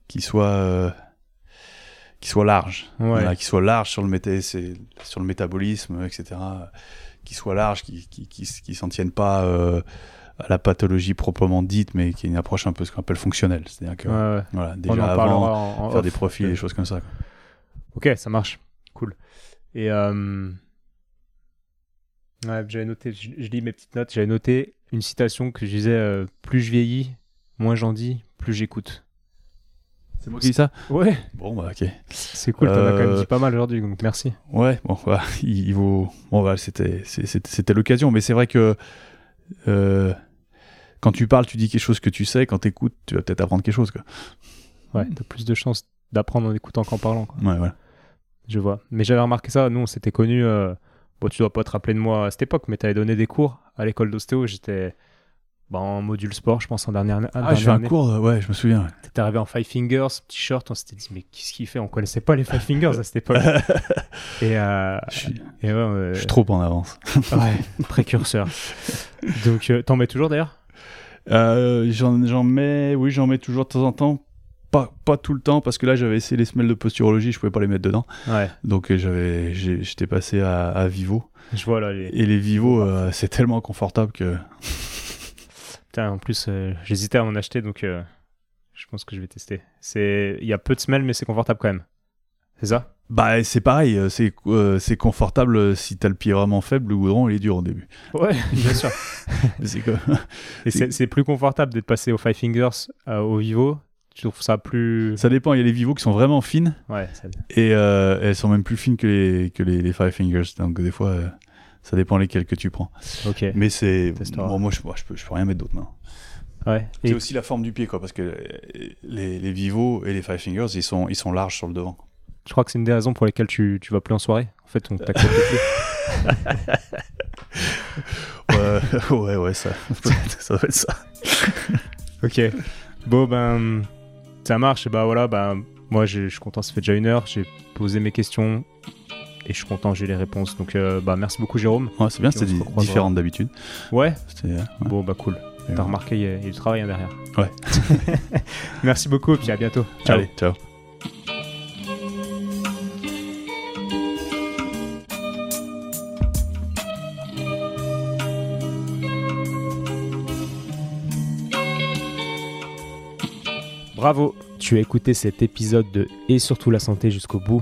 qui soit euh, qui soit large, Ouais. Voilà, qui soit large sur le méta- sur le métabolisme, etc. Qui soit large, qui qui qui, qui s'en tienne pas euh, à la pathologie proprement dite, mais qui ait une approche un peu ce qu'on appelle fonctionnelle. C'est-à-dire que Ouais, ouais. voilà, déjà avant en, en faire off. des profils, des choses comme ça. Ok, ça marche. Cool. Et euh... ouais, j'avais noté, je, je lis mes petites notes, j'avais noté une citation que je disais euh, plus je vieillis, moins j'en dis, plus j'écoute. C'est moi qui dis ça Ouais, Bon, bah, ok. c'est cool, t'en as quand même Euh, dit pas mal aujourd'hui, donc merci. Ouais, bon, voilà, il, il vaut. Bon, voilà, c'était, l'occasion, mais c'est vrai que euh, quand tu parles, tu dis quelque chose que tu sais, quand tu écoutes, tu vas peut-être apprendre quelque chose. Quoi. Ouais, t'as plus de chances d'apprendre en écoutant qu'en parlant. Quoi. Ouais, voilà. Je vois. Mais j'avais remarqué ça, nous on s'était connus, euh... bon tu dois pas te rappeler de moi à cette époque, mais t'avais donné des cours à l'école d'ostéo, j'étais bah, en module sport, je pense, en dernière, en Ah, je fais un année. cours, ouais, je me souviens. T'étais arrivé en Five Fingers, petit short, on s'était dit, mais qu'est-ce qu'il fait? On connaissait pas les Five Fingers à cette époque. et, euh, je, suis, et ouais, euh, je suis trop en avance. ouais, précurseur. Donc, euh, t'en mets toujours d'ailleurs? Euh, j'en, mets, oui, j'en mets toujours de temps en temps. Pas, pas tout le temps, parce que là, j'avais essayé les semelles de posturologie, je pouvais pas les mettre dedans. Ouais, Donc, j'avais, j'ai- j'étais passé à, à Vivo. je vois là. Les... Et les Vivo, c'est tellement confortable que. Putain, en plus, euh, j'hésitais à en acheter, donc euh, je pense que je vais tester. C'est... Il y a peu de semelles, mais c'est confortable quand même. C'est ça? Bah, c'est pareil, euh, c'est euh, c'est confortable si t'as le pied vraiment faible, le goudron il est dur au début. Ouais, bien sûr. c'est quoi Et c'est c'est plus confortable d'être passé au Five Fingers au Vivo. Tu trouves ça plus. Ça dépend, il y a les vivos qui sont vraiment fines Ouais, ça- et elles sont même plus fines que les, que les, les Five Fingers. Donc des fois, ça dépend lesquelles que tu prends. ok. Mais c'est. Bon, moi, je, moi, je, peux, je peux rien mettre d'autre maintenant. Ouais. C'est Et aussi la forme du pied, quoi, parce que les, les vivos et les Five Fingers, ils sont, ils sont larges sur le devant. je crois que c'est une des raisons pour lesquelles tu, tu vas plus en soirée. En fait, on t'accepte plus. Ouais, ouais, ouais, ça, ça va être ça. Ok. Bon, ben, ça marche. Et bah voilà, ben, moi, je suis content, ça fait déjà une heure. J'ai posé mes questions et je suis content, j'ai les réponses. Donc, euh, bah, merci beaucoup, Jérôme. Ouais, c'est bien, c'était différent d'habitude. Ouais. Bon, bah, cool. T'as remarqué, il y, a- il y a du travail hein, derrière. Ouais. merci beaucoup, et puis à bientôt. Ciao. Allez, ciao. Bravo, tu as écouté cet épisode de Et surtout la santé jusqu'au bout.